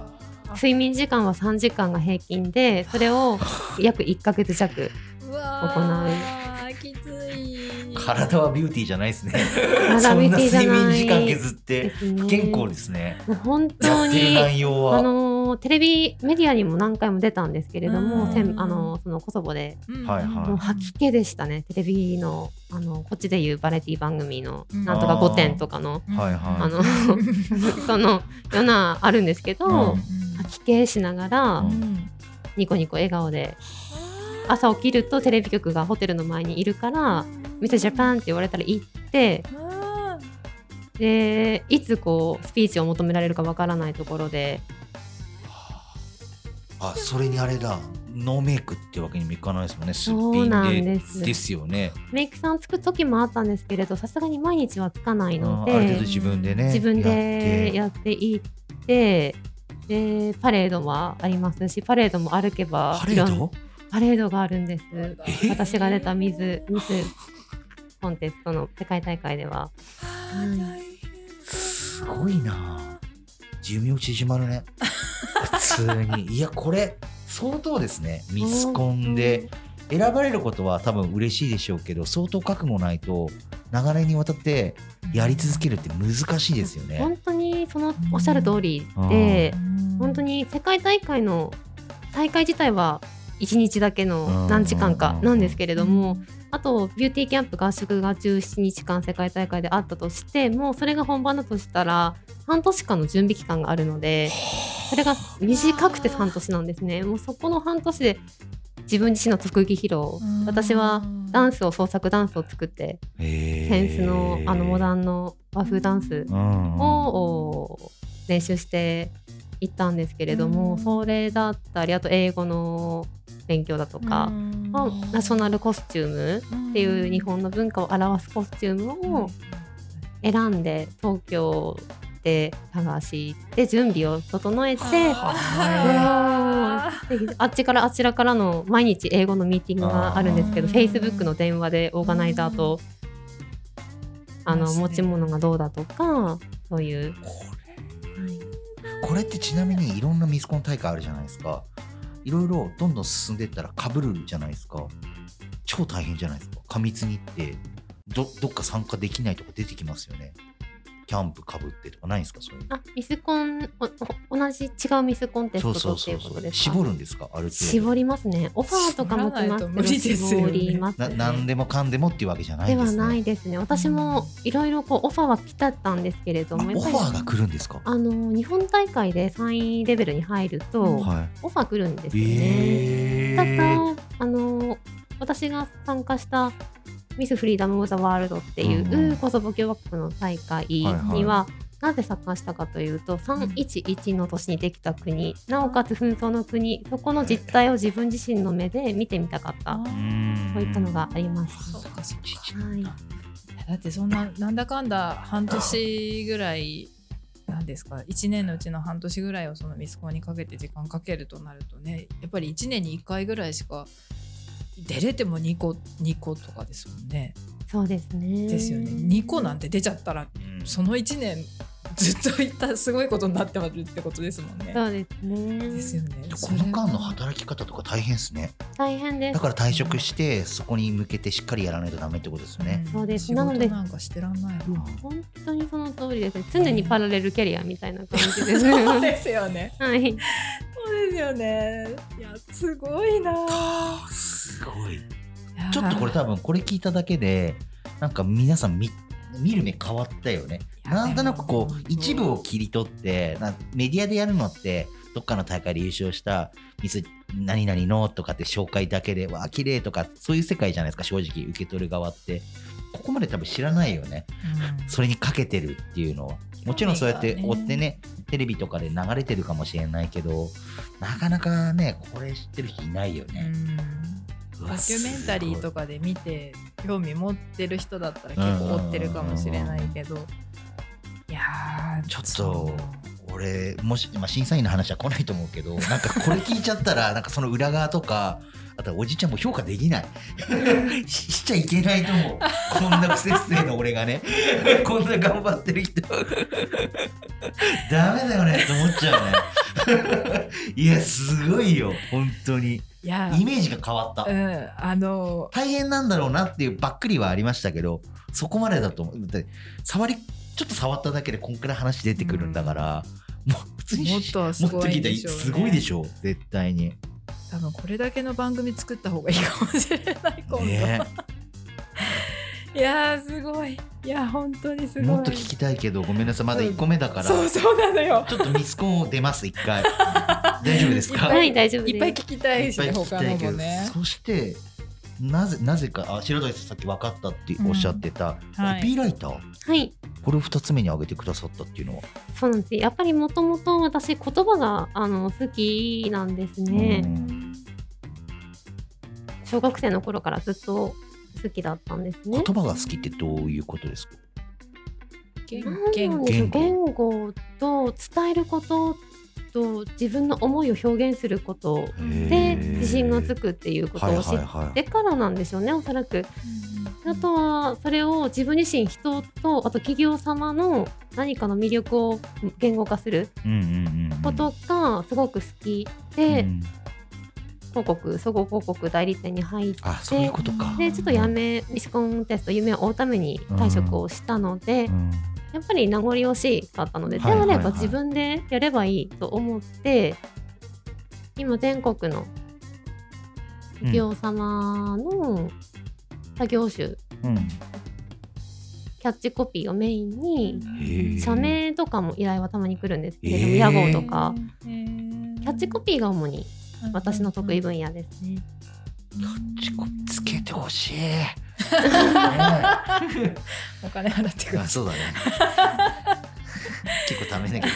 睡眠時間は3時間が平均でそれを約1ヶ月弱う。わー。きつい体はビューティーじゃないですね。体ビューティーじゃない。そんな睡眠時間削って不健康ですね。もう本や当ってるに内容は、あのーテレビメディアにも何回も出たんですけれども、うん。せんあのーそのコソボで。はいはい。もう吐き気でしたね。テレビのあのこっちでいうバラエティ番組のうん。なんとか5点とかのはいはい。あの そのようなあるんですけど、うん。吐き気しながら、うん。ニコニコ笑顔で朝起きるとテレビ局がホテルの前にいるから「ミスジャパン」って言われたら行ってでいつこうスピーチを求められるかわからないところで。あそれにあれだ。ノーメイクってわけにもいかないですもんね。すっそうなんぴんでですですよね。メイクさんつく時もあったんですけれどさすがに毎日はつかないのであある程度自分でね自分やって。でやっていってでパレードはありますしパレードも歩けばパレーいろんド？パレードがあるんです。え私が出たミスミスコンテストの世界大会では。すごいな。寿命縮まるね。普通に。いやこれ相当ですね。ミスコンで選ばれることは多分嬉しいでしょうけど相当覚悟ないと長年にわたってやり続けるって難しいですよね。本当にそのおっしゃる通りで本当にに世界大会の大会自体は1日だけの何時間かなんですけれどもあとビューティーキャンプ合宿が17日間世界大会であったとしてもうそれが本番だとしたら半年間の準備期間があるのでそれが短くて半年なんですね。もうそこの半年で自分自身の特技披露私はダンスを創作ダンスを作ってセンスのあのモダンの和風ダンスを練習していったんですけれども、うん。それだったりあと英語の勉強だとか、まあナショナルコスチュームっていう日本の文化を表すコスチュームを選んで東京で探して準備を整えて。あ。っちからあちらからの毎日英語のミーティングがあるんですけどあー Facebook の電話でオーガナイザーとあの持ち物がどうだとかそういう、これってちなみにいろんなミスコン大会あるじゃないですか。いろいろどんどん進んでったらかぶるじゃないですか。超大変じゃないですか。過密にってどどっか参加できないとか出てきますよね。キャンプかぶってとかないんですかそういうの？あミスコンおお同じ違うミスコンテストとっていうことですか？絞るんですかある程度？絞りますね。オファーとかも来ますけど絞りますなね。何でもかんでもっていうわけじゃないではんですねないですね。私もいろいろこうオファーは来たったんですけれどもオファーが来るんですか？あの日本大会で3位レベルに入ると、はオファー来るんですいよね。えたー、だあの私が参加したミス・フリーダム・オブ・ザ・ワールドっていうコソボ共和国の大会には、なぜ参加したかというと311の年にできた国なおかつ紛争の国そこの実態を自分自身の目で見てみたかった。そういったのがありましそうかそうかた。はい、だってそんななんだかんだ半年ぐらいなんですか？1年のうちの半年ぐらいをそのミスコンにかけて時間かけるとなるとねやっぱり1年に1回ぐらいしか出れても2個2個とかですもんね。そうですね。ですよね。2個なんて出ちゃったらうんその1年ずっといったすごいことになってますってことですもんね。そうですね。ですよね。この間の働き方とか大変ですね。大変です。だから退職してそこに向けてしっかりやらないとダメってことですよね。そうです。仕なので事なんかしてらんないわ本当にその通りです。ね常にパラレルキャリアみたいな感じです。そうですよね。はい。そうですよね。いやすごいな。すごい。ちょっとこれ多分これ聞いただけでなんか皆さん見見る目変わったよね。なんとなくこう一部を切り取ってなメディアでやるのってどっかの大会で優勝したミス何々のとかって紹介だけでわあ綺麗とかそういう世界じゃないですか正直受け取る側って。ここまで多分知らないよね。うん。それにかけてるっていうのは。もちろんそうやって追ってねテレビとかで流れてるかもしれないけどなかなかねこれ知ってる人いないよね、ドキュメンタリーとかで見て興味持ってる人だったら結構追ってるかもしれないけど。いやーちょっそとう俺もし、まあ、審査員の話は来ないと思うけど なんかこれ聞いちゃったらなんかその裏側とかあとはおじちゃんも評価できない。ししちゃいけないと思う。こんな不節制の俺がね。こんな頑張ってる人。ダメだよねって思っちゃうね。いやすごいよ本当にイメージが変わった。うんあの大変なんだろうなっていうばっくりはありましたけどそこまでだと思って触りちょっと触っただけでこんくらい話出てくるんだから、もう普通にもっとすごいんでしょうね。すごいでしょう絶対に。多分これだけの番組作った方がいいかもしれない今度、ねいやーすごい。いや本当にすごい。もっと聞きたいけどごめんなさい。まだ1個目だから。そうそうなのよ。ちょっとミスコンを出ます一回。大丈夫ですか？はい大丈夫です。いっぱい聞きたいしねいっぱい聞き他たいけどのもね。そしてなぜなぜかあ白鳥さんさっき分かったっておっしゃってた、うん。はい。コピーライター。はい。これを2つ目に挙げてくださったっていうのは、そうなんです。やっぱりもともと私言葉があの好きなんですね、うん。小学生の頃からずっと好きだったんですね。言葉が好きってどういうことですか？言言語言語と伝えることと自分の思いを表現することで自信がつくっていうことを知っはてからなんでしょうねおそらく。あとはそれを自分自身人とあと企業様の何かの魅力を言語化するうんうんうんうん。ことがすごく好きで、うん広告総合広告代理店に入ってあそういうことか。でちょっとやめミスコンテスト夢を追うために退職をしたので、うん。やっぱり名残惜しかったので、はいはいはい。であれば自分でやればいいと思って今全国の企業様の作業集、うん。キャッチコピーをメインに社名とかも依頼はたまに来るんですけれども、屋号とか。キャッチコピーが主に私の得意分野ですね。キャッチコピーつけてほしい。ね お金払ってくえるあそうだね。結構ためなきゃ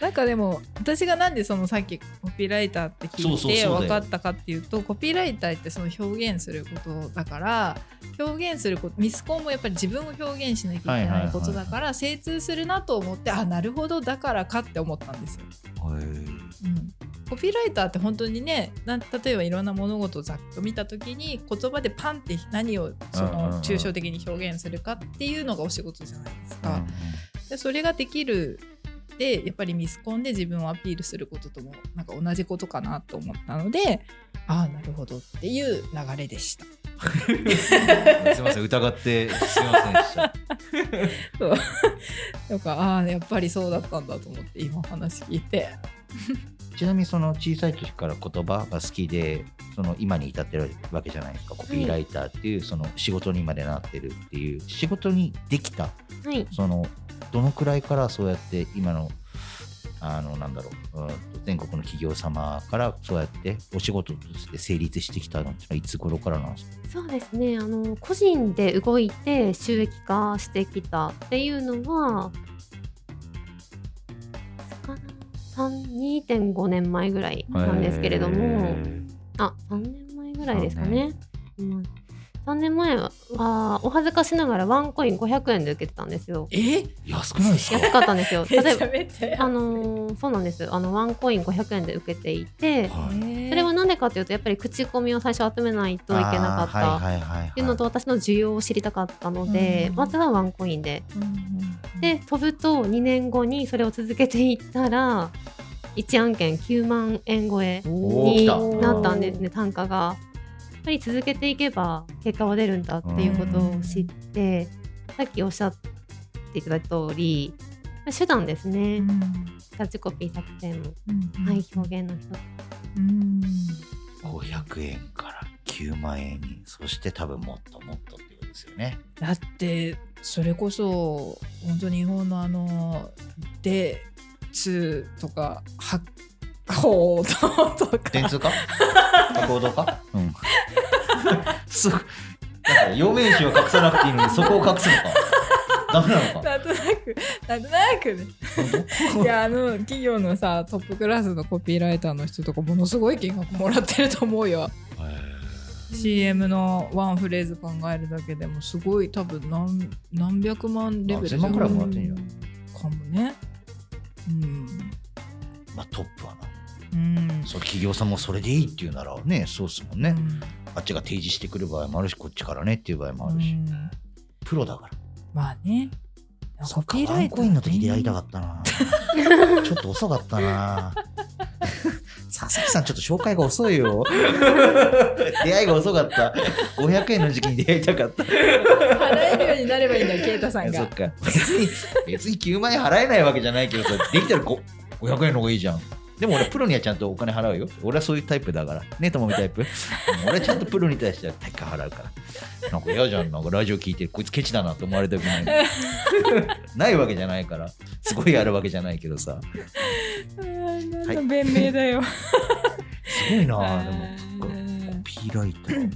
なんかでも私がなんでそのさっきコピーライターって聞いてそうそうだよ分かったかっていうとコピーライターってその表現することだから表現することミスコンもやっぱり自分を表現しなきゃいけないことだから精通するなと思ってあなるほどだからかって思ったんですよ。うんコピーライターって本当にね例えばいろんな物事をざっと見た時に言葉でパンって何をその抽象的に表現するかっていうのがお仕事じゃないですか。うんでそれができるでやっぱりミスコンで自分をアピールすることともなんか同じことかなと思ったのでああなるほどっていう流れでした。すいません疑ってすいませんでした そうなんかああやっぱりそうだったんだと思って今お話聞いて。ちなみにその小さい時から言葉が好きでその今に至ってるわけじゃないですか。コピーライターっていうその仕事にまでなってるっていう仕事にできた。はい、そのどのくらいからそうやって今のあのなんだろううんと全国の企業様からそうやってお仕事として成立してきたのっていつ頃からなんですか？そうですね。あの個人で動いて収益化してきたっていうのは2.5年前ぐらいなんですけれども、あ3年前ぐらいですかね。うん3年前ははお恥ずかしながらワンコイン500円で受けてたんですよ。え？安くないですか？安かったんですよ。例えばあのーそうなんですあのワンコイン500円で受けていてはい。それは何でかというとやっぱり口コミを最初集めないといけなかったっていうのと私の需要を知りたかったので、うんまずはワンコインで。で飛ぶと2年後にそれを続けていったら1案件9万円超えにた。なったんですね単価が。やっぱり続けていけば結果は出るんだっていうことを知ってさっきおっしゃっていただいた通り手段ですね、うん。キャッチコピー作成も、うんはい、表現の一つ。うん。500円から9万円にそして多分もっともっとってことですよね。だってそれこそ本当日本のあの「で」「つ」とか「は」「こう」とか。電通か？行動か？うん。そうだから陽明酒を隠さなくていいのにそこを隠すのか。ダメなのか？なんとなくなんとなくね。いやあの企業のさトップクラスのコピーライターの人とかものすごい金額もらってると思うよ。CM のワンフレーズ考えるだけでもすごい多分何何百万レベルじゃあ1000万くらいもらってんじゃん。かもね。うん。まあトップはなうん。そう企業さんもそれでいいっていうならねそうっすもんね、うん。あっちが提示してくる場合もあるしこっちからねっていう場合もあるし、うん。プロだから。まあね。そっかワンコインの時出会いたかったな。ちょっと遅かったな。佐々木さんちょっと紹介が遅いよ。出会いが遅かった。500円の時期に出会いたかった。払えるようになればいいんだよケイタさんが。そっか。別に別に9万円払えないわけじゃないけどさできたらこ500円の方がいいじゃんでも俺プロにはちゃんとお金払うよ。俺はそういうタイプだから。ねともみタイプ？うん俺はちゃんとプロに対しては対価払うから。なんか嫌じゃん。なんかラジオ聞いてこいつケチだなって思われたくない。ないわけじゃないから。すごいあるわけじゃないけどさ。うん何の弁明だよ、すごいな。でもピーライター。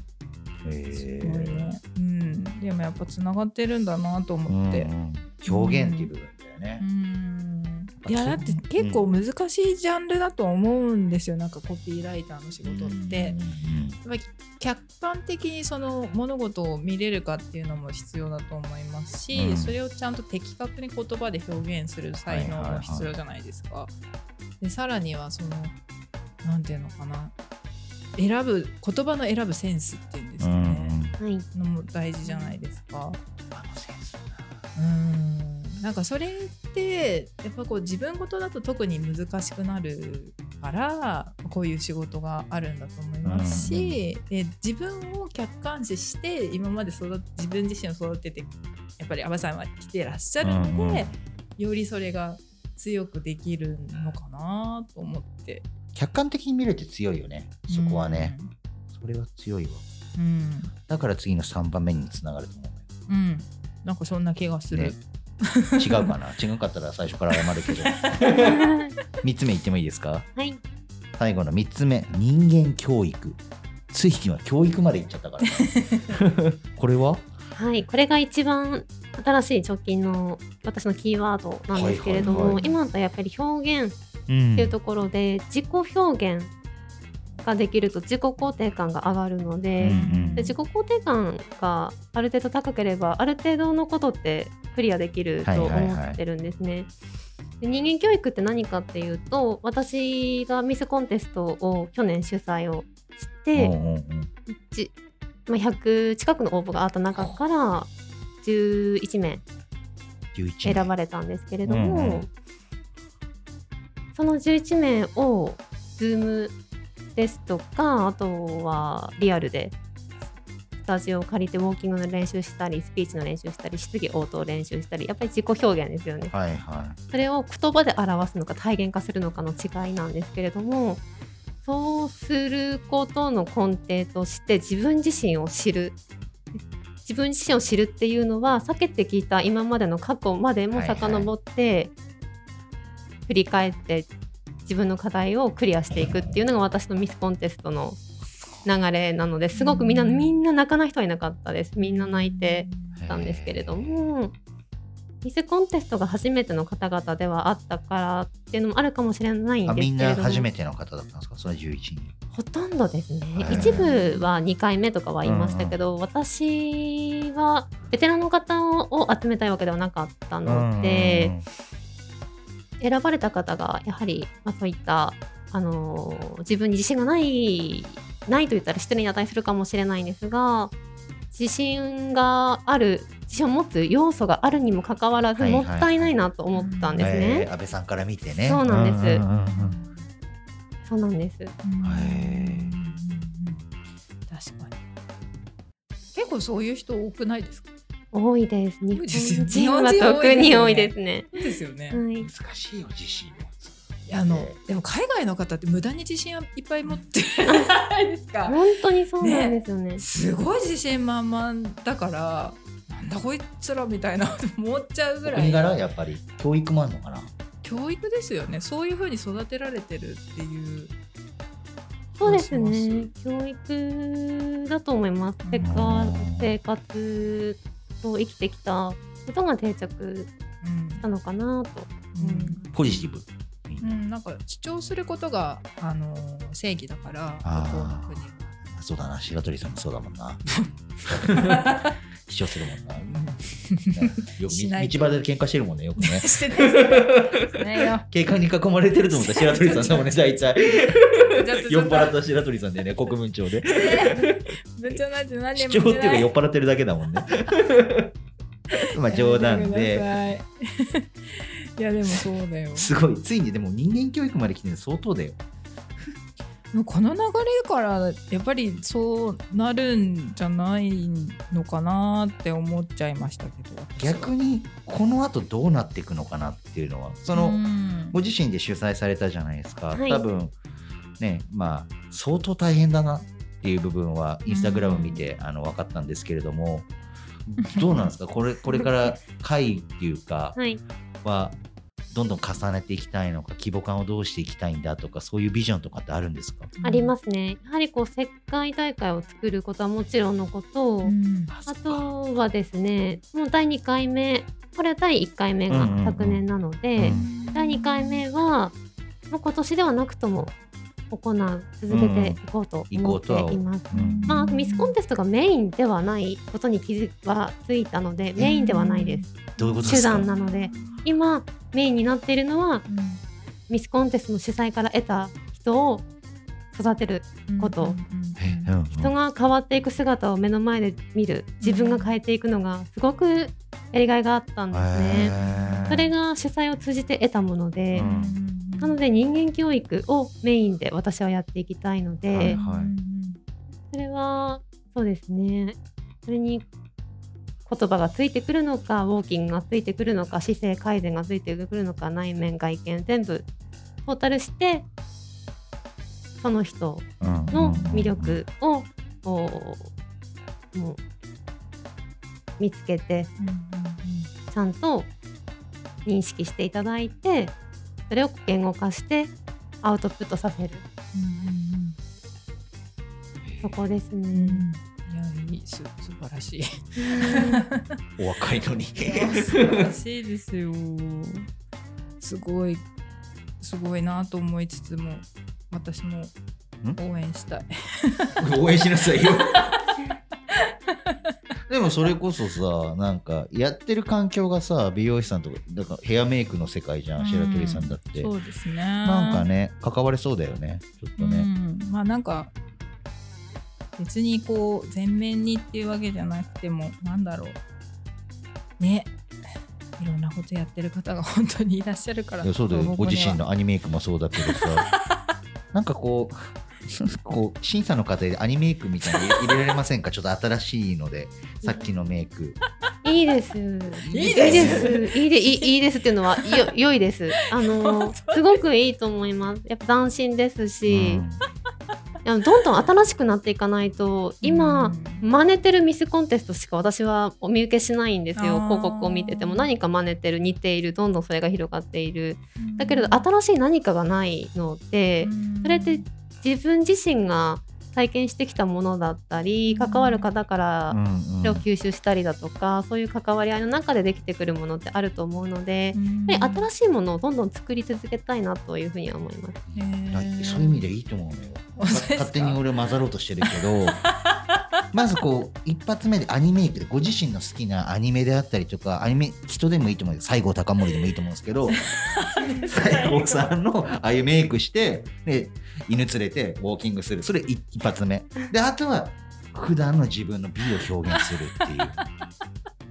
へすえごいね。うん。でもやっぱつながってるんだなと思って、うんうん。表現っていう部分だよね。う、んいやだって結構難しいジャンルだと思うんですよ。なんかコピーライターの仕事って。やっぱり客観的にその物事を見れるかっていうのも必要だと思いますし、うん。それをちゃんと的確に言葉で表現する才能も必要じゃないですか。でさらにはそのなんていうのかな。選ぶ言葉の選ぶセンスっていうんですうんかね、はい、のも大事じゃないですか。あのセンスうんなんかそれってやっぱこう自分事だと特に難しくなるからこういう仕事があるんだと思いますし、で自分を客観視して今まで育て自分自身を育ててやっぱり阿部さんは来てらっしゃるので、うんうん。よりそれが強くできるのかなと思って。客観的に見れて強いよねそこはね、それは強いわ。うん、だから次の3番目につながると思ううんうん。なんかそんな気がする、ね違うかな？違うかったら最初から謝るけど。3つ目言ってもいいですか？はい、最後の3つ目人間教育。ついには教育まで行っちゃったからな。これは？はい、これが一番新しい直近の私のキーワードなんですけれども、はいはいはい。今だとやっぱり表現うんっていうところで自己表現ができると自己肯定感が上がるので,、で自己肯定感がある程度高ければある程度のことってクリアできると思ってるんですね。で人間教育って何かっていうと私がミスコンテストを去年主催をして、うんうまあ、100近くの応募があった中から11名11選ばれたんですけれども、うんうん。その11名を Zoom ですとかあとはリアルでスタジオを借りてウォーキングの練習したりスピーチの練習したり質疑応答練習したりやっぱり自己表現ですよね。はいはそれを言葉で表すのか体現化するのかの違いなんですけれどもそうすることの根底として自分自身を知る。自分自身を知るっていうのは避けてきた今までの過去までも遡って、振り返って自分の課題をクリアしていくっていうのが私のミスコンテストの流れなのですごくみんなみんな泣かない人はいなかったです。みんな泣いていたんですけれどもミスコンテストが初めての方々ではあったからっていうのもあるかもしれないんですけれども。初めての方だったんですか？それ11人。ほとんどですね。一部は2回目とかは言いましたけど、私はベテランの方を集めたいわけではなかったので、選ばれた方がやはり、まあ、そういった、あのー自分に自信がないないと言ったら失礼に値するかもしれないんですが自信がある自信を持つ要素があるにもかかわらず、はいはいもったいないなと思ったんですね。えー安倍さんから見てね。そうなんです。そうなんです。確かに。結構そういう人多くないですか？多いです。日本人は特に多いですね。そうですよねはい。難しいよ、自信を持つ。あのでも海外の方って無駄に自信いっぱい持ってるじゃないですか？本当にそうなんですよね。すごい自信満々だからなんだこいつらみたいな思っちゃうぐらい国柄やっぱり教育もあるのかな？教育ですよねそういうふうに育てられてるっていうそうですね。教育だと思います。うん生活生活と生きてきたことが定着したのかなと。うんポジティブ。うんうん、なんか主張することが、あの正義だから向こうの国は。そうだな、白鳥さんもそうだもんな。主張するもんな。ねよく道道端で喧嘩してるもんね、よくね。警官 に囲まれてると思ったら白鳥さんだもんね、大体。酔っ払った白鳥さんでね、国分町で。文鳥なんて何主年も張っていうか酔っ払ってるだけだもんね。まあ冗談で。で。いやでもそうだよ。すごい、ついにでも人間教育まで来てるの相当だよ。この流れからやっぱりそうなるんじゃないのかなって思っちゃいましたけど。逆にこの後どうなっていくのかなっていうのは、その、うん。ご自身で主催されたじゃないですか、はい。多分ねまあ相当大変だなっていう部分はインスタグラム見て、あの分かったんですけれどもどうなんですか？これこれから会っていうかはい。はどんどん重ねていきたいのか規模感をどうしていきたいんだとかそういうビジョンとかってあるんですか、ありますね。やはりこう石灰大会を作ることはもちろんのこと、うん。あとはですね、もう第2回目、これは第1回目が昨年なので、うん。第2回目は、もう今年ではなくとも行う、続けていこうと思っています。うん。まあ、ミスコンテストがメインではないことに気づはついたので、メインではないです。どういうことですか？手段なので、今メインになっているのは、ミスコンテストの主催から得た人を育てること。人が変わっていく姿を目の前で見る。自分が変えていくのがすごくやりがいがあったんですね。それが主催を通じて得たもので、うんなので人間教育をメインで私はやっていきたいので、はいはい。それはそうですね。それに言葉がついてくるのかウォーキングがついてくるのか姿勢改善がついてくるのか内面外見全部トータルしてその人うんの魅力を、こうもう見つけてちゃんと認識していただいてそれを言語化してアウトプットさせるそこですね。いやいいす素晴らしい。お若いのに素晴らしいですよ。すごいすごいなと思いつつも私も応援したい。応援しなさいよ でもそれこそさなんかやってる環境がさ美容師さんとかだからヘアメイクの世界じゃん白鳥さんだって、そうですね。なんかね関われそうだよねちょっとね、うん、まあなんか別にこう全面にっていうわけじゃなくてもなんだろう。ね。いろんなことやってる方が 本当にいらっしゃるからいやそうだよ。ご自身のアニメイクもそうだけどさ。なんかこう こう審査の過程でアニメイクみたいに 入れられませんか？ちょっと新しいのでさっきのメイク。いいです。いいです。す。いいでいいいいですっていうのはよ 良いです。あのす。ごくいいと思います。やっぱ斬新ですし、いやどんどん新しくなっていかないと今、真似てるミスコンテストしか私はお見受けしないんですよ。広告を見てても。何か真似てる似ているどんどんそれが広がっている。だけれど新しい何かがないので、それって自分自身が体験してきたものだったり関わる方からうんうん。それを吸収したりだとかそういう関わり合いの中でできてくるものってあると思うので、やっぱり新しいものをどんどん作り続けたいなというふうには思います。そういう意味でいいと思うのよ。勝手に俺混ざろうとしてるけど まずこう一発目でアニメイクでご自身の好きなアニメであったりとかアニメ人でもいいと思う。よ西郷隆盛でもいいと思うんですけど 西郷さんのああいうメイクしてで犬連れてウォーキングする。それ一一発目。であとは普段の自分の美を表現するっていう。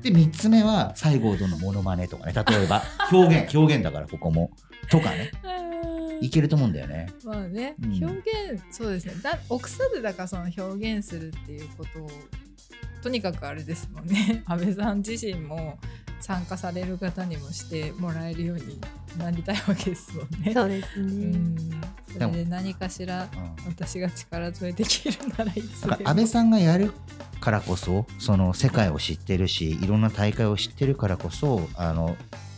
で3つ目は西郷どんのモノマネとかね。例えば表現 表現だからここも。とかね。いけると思うんだよね。まあね、うん。表現そうですね。だ臆さずだからその表現するっていうことをとにかくあれですもんね。安倍さん自身も参加される方にもしてもらえるようになりたいわけですもんね。そうですうね。んそれで何かしらうん私が力添えできるならいつでもだから安倍さんがやるからこそその世界を知ってるしいろんな大会を知ってるからこそあの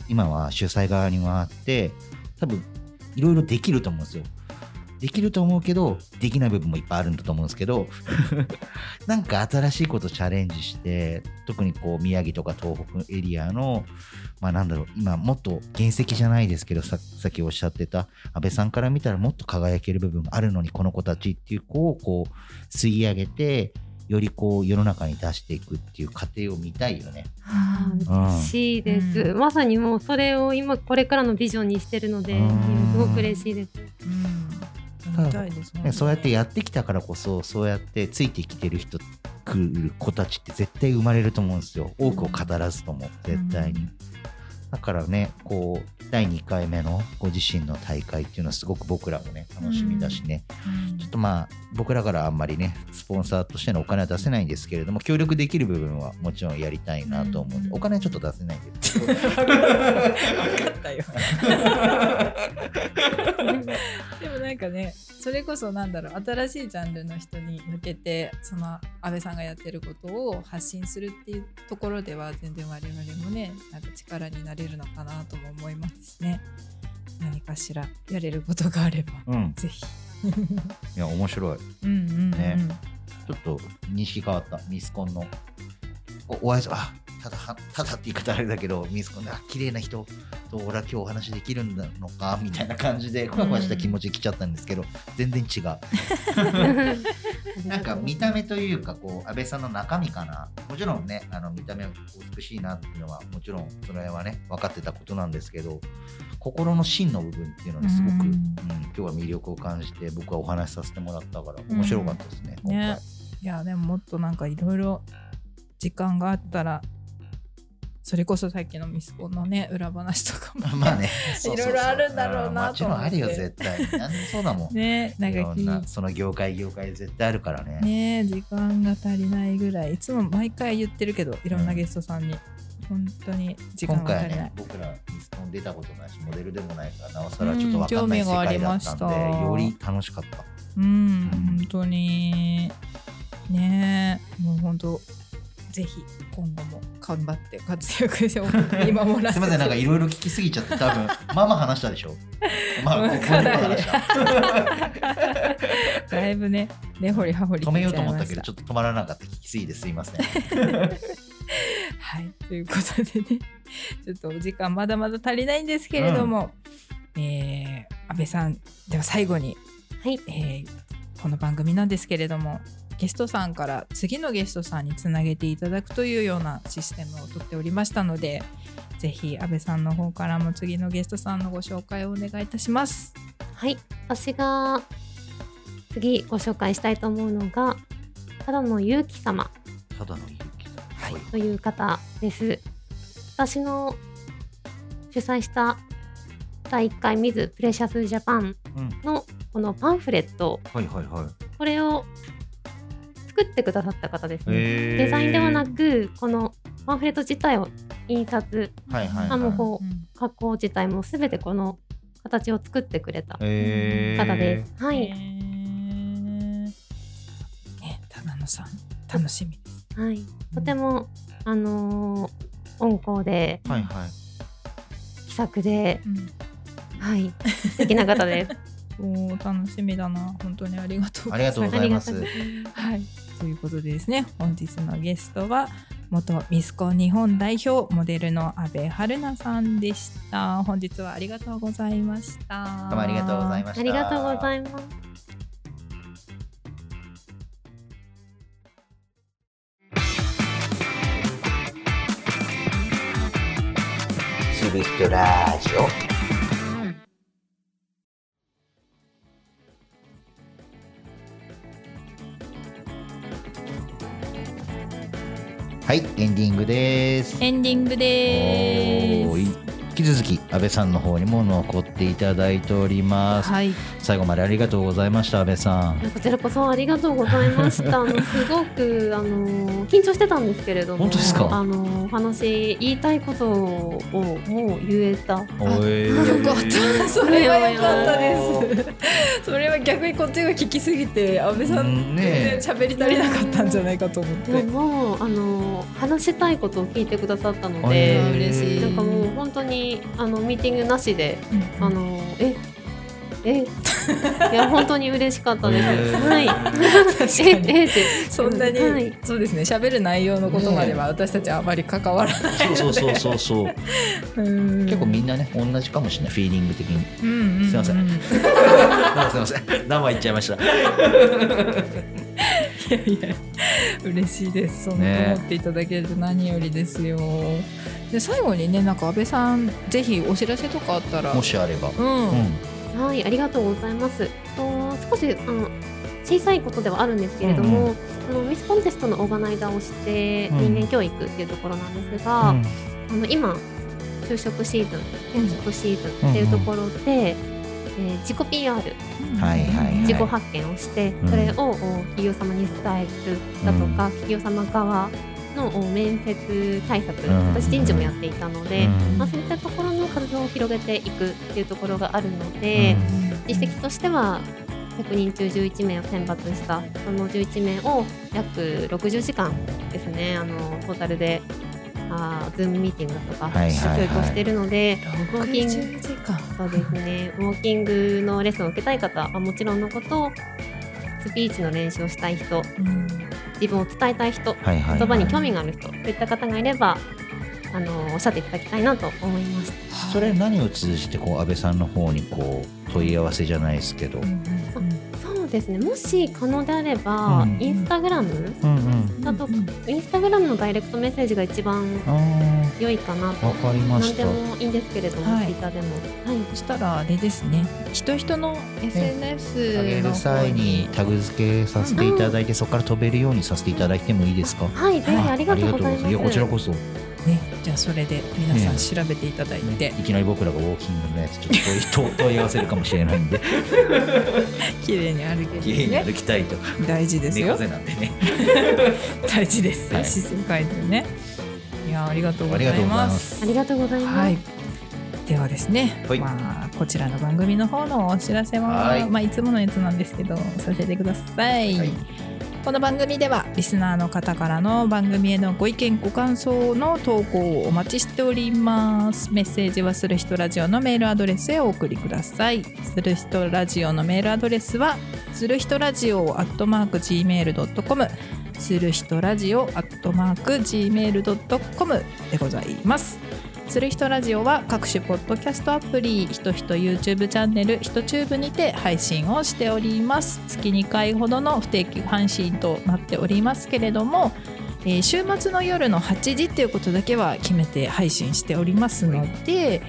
今は主催側に回って多分いろいろできると思うんですよ。できると思うけどできない部分もいっぱいあるんだと思うんですけど なんか新しいことチャレンジして特にこう宮城とか東北エリアのまあなんだろう今もっと原石じゃないですけどささっきおっしゃってた安倍さんから見たらもっと輝ける部分があるのにこの子たちっていう子をこう吸い上げてよりこう世の中に出していくっていう過程を見たいよね。あ嬉しいです、うまさにもうそれを今これからのビジョンにしてるのでうんすごく嬉しいです。うん、見たいですね。ねそうやってやってきたからこそそうやってついてきてる人来る子たちって絶対生まれると思うんですよ。多くを語らずとも絶対に。だからねこう第2回目のご自身の大会っていうのはすごく僕らもね楽しみだしね、うん。ちょっとまあ僕らからあんまりねスポンサーとしてのお金は出せないんですけれども協力できる部分はもちろんやりたいなと思うんで、うん。お金はちょっと出せないんですけど。分かったよ でもなんかねそれこそなんだろう新しいジャンルの人に向けてその安倍さんがやってることを発信するっていうところでは全然我々もねなんか力になれるのかなとも思いますしね。何かしらやれることがあればうん。ぜひ。いや面白い。うんうんうん、ね。ちょっと認識変わった。ミスコンの。おお会いすあただはただって言い方あれだけどミスコンであ綺麗な人と俺は今日お話できるんだのかみたいな感じでふわふわした気持ちで来ちゃったんですけど、全然違う。なんか見た目というかこう安倍さんの中身かな。もちろんねあの見た目美しいなっていうのはもちろんそれはね分かってたことなんですけど心の芯の部分っていうのにすごく、うん。うん今日は魅力を感じて僕はお話しさせてもらったから面白かったですね。今回。ね。いやでももっとなんかいろいろ時間があったらそれこそさっきのミスコンのね裏話とかもまあね、いろいろあるんだろうなもちろんあるよ、と思って絶対。なんでそうだもん。ねなんいかその業界、業界絶対あるからね。ね時間が足りないぐらい。いつも毎回言ってるけどいろんなゲストさんに、本当に時間が足りない。ね、僕らミスコン出たことないし、モデルでもないから、なおさらちょっとわかんない世界だました。ったんで、より楽しかった。うん。本当に。ねもう本当ぜひ今後も頑張って活躍して見守らせてすみません、なんかいろいろ聞きすぎちゃって、多分 まあまあ話したでしょ。まあ、ここでもかなり話した。だいぶね根掘り葉掘り止めようと思ったけど、ちょっと止まらなかった。聞きすぎですいません。はい、ということでね、ちょっとお時間まだまだ足りないんですけれども、えー安倍さん、では最後に、はい。えーこの番組なんですけれども、ゲストさんから次のゲストさんにつなげていただくというようなシステムをとっておりましたので、ぜひ安倍さんの方からも次のゲストさんのご紹介をお願いいたします。はい。私が次ご紹介したいと思うのが、ただの勇気様ただの勇気だ。はい。という方です。私の主催した第1回ミズプレシャスジャパンうん。のこのパンフレット、はいはいはい。これを作ってくださった方ですね。へーデザインではなく、このパンフレット自体を印刷、はいはい、はい。こう加工自体もすべてこの形を作ってくれた方です。はへい。ーね、ただのさん、楽しみです。はい。とても、あのー温厚で、はいはい。気さくで、うんはい。素敵な方です。おー楽しみだな。本当にありがとうごありがとうございます。はい。ということでですね、本日のゲストは元ミスコン日本代表モデルの阿部春菜さんでした。本日はありがとうございました。どうもありがとうございました。ありがとうございます。す。する人ラジオ。はいエンディングです。エンディングです引き続き安倍さんの方にも残っていただいております、はい。最後までありがとうございました安倍さん。こちらこそありがとうございました。あのすごくあの緊張してたんですけれども、本当ですか？あのお話言いたいことをもう言えた。おえよかったそれはよかったです。それは逆にこっちが聞きすぎて安倍さうんんね全然喋り足りなかったんじゃないかと思って。でもあの話したいことを聞いてくださったのへで、ー嬉しい。なんかもう本当にあのミーティングなしであのええいや 本当に嬉しかったです。はい。えに。えって。そんなに、はい。そうですね。喋る内容のことまでは私たちはあまり関わらないそうそうそうそうそう。うん。結構みんなね同じかもしれない。フィーリング的に。うんうんうん。すいません。すいません。生言っちゃいましたいやいや嬉しいです。そんなね思っていただけると何よりですよ。で最後にねなんか安倍さんぜひお知らせとかあったら。もしあれば。うん、うん。はい、ありがとうございます。と少しあの小さいことではあるんですけれども、うんあのミスコンテストのオーガナイザーをして、うん。人間教育っていうところなんですが、うんあの今就職シーズン転職シーズンっていうところで、えー自己 PR はいはいはい。自己発見をして、うんそれをお企業様に伝えるだとか、企業様側のお面接対策、うん。私人事もやっていたので、うん。まあ、そういったところの活動を広げていくっていうところがあるので、実績としては100人中11名を選抜したその11名を約60時間ですねあのトータルであーズームミーティングだとか、はいはいはい。教育をしているのでウォーキング。60時間。そうですね。ウォーキングのレッスンを受けたい方はもちろんのことスピーチの練習をしたい人うん。自分を伝えたい人はいはいはい。言葉に興味がある人といった方がいればあのおっしゃっていただきたいなと思いました。それ何を通じてこう安倍さんの方にこう問い合わせじゃないですけど、うんうんそうですね。もし可能であれば、うん。インスタグラムうんうん、だとうんインスタグラムのダイレクトメッセージが一番あ良いかなと。かりました。何でもいいんですけれども、はい。ツイッターでも、はい、そしたらあれですね。人人の SNS あげのる際にタグ付けさせていただいて、そこから飛べるようにさせていただいてもいいですか？はい、ぜひありがとうございます。ありがとうございます。いやこちらこそ、ねじゃあそれで皆さん調べていただいて、いきなり僕らがウォーキングのやつちょっと問い 問い合わせるかもしれないんで。綺麗に歩け綺麗に歩きたいと。大事ですよ。猫背なんでね。大事ですよ、はい。姿勢改善ね。いやありがとうございまますす。ありがとうございます。はい。ではですね、はい。まあこちらの番組の方のお知らせは、はい。まあいつものやつなんですけどさせてください、はいこの番組ではリスナーの方からの番組へのご意見ご感想の投稿をお待ちしております。メッセージはする人ラジオのメールアドレスへお送りください。する人ラジオのメールアドレスはする人ラジオアットマーク gmail.com する人ラジオアットマーク gmail.com でございます。する人ラジオは各種ポッドキャストアプリひとひと YouTube チャンネルひとチューブにて配信をしております。月2回ほどの不定期配信となっておりますけれども、えー週末の夜の8時っていうことだけは決めて配信しておりますので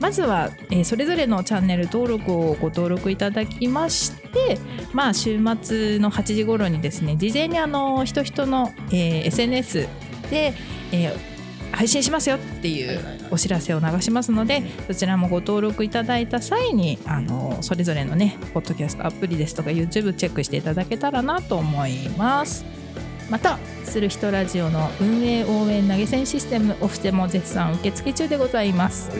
まずは、えそれぞれのチャンネル登録をご登録いただきましてまあ週末の8時頃にですね事前にあのひとひとの、え SNS で、えー配信しますよっていうお知らせを流しますのでそちらもご登録いただいた際にあのそれぞれのねポッドキャストアプリですとか YouTube チェックしていただけたらなと思います。またする人ラジオの運営応援投げ銭システムオフィスも絶賛受付中でございます。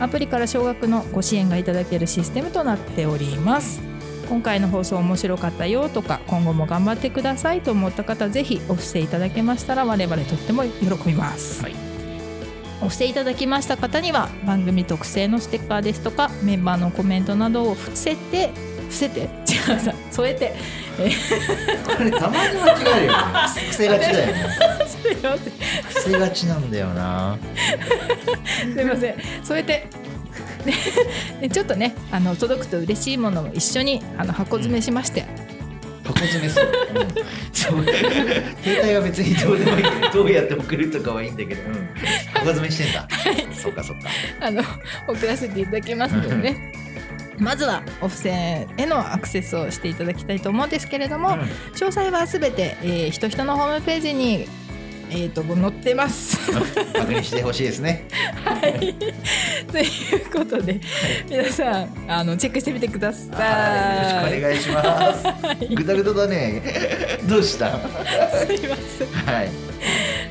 アプリから少額のご支援がいただけるシステムとなっております。今回の放送面白かったよとか今後も頑張ってくださいと思った方ぜひお布施いただけましたら我々とっても喜びます、はいお布施いただきました方には番組特製のステッカーですとかメンバーのコメントなどを伏せて伏せて違うさ添えてこれたまに間違えるよね。癖がちだよね。すいません。癖がちなんだよな。すいません。添えて。ちょっとねあの届くと嬉しいものも一緒にあの箱詰めしまして、箱詰めする、うん、そう。携帯は別にどうでもいいけどどうやって送るとかはいいんだけど、うん、箱詰めしてんだ。そうかそうか。あの送らせていただきますのでね。まずはお布施へのアクセスをしていただきたいと思うんですけれども、詳細はすべて、えー、ひとひとのホームページにえっ、と載ってます。確認してほしいですね。はい。ということで、皆さんあのチェックしてみてくださはい、い。よろしくお願いします。ぐだぐだだね。どうした？はすいません。い。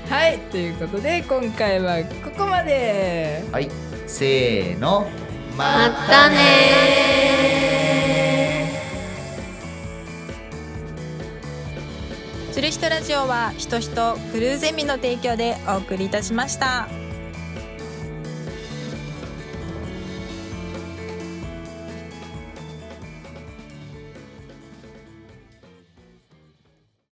はい、ということで今回はここまで。はい。せーの。またねする人ラジオは人人クルーゼミの提供でお送りいたしました。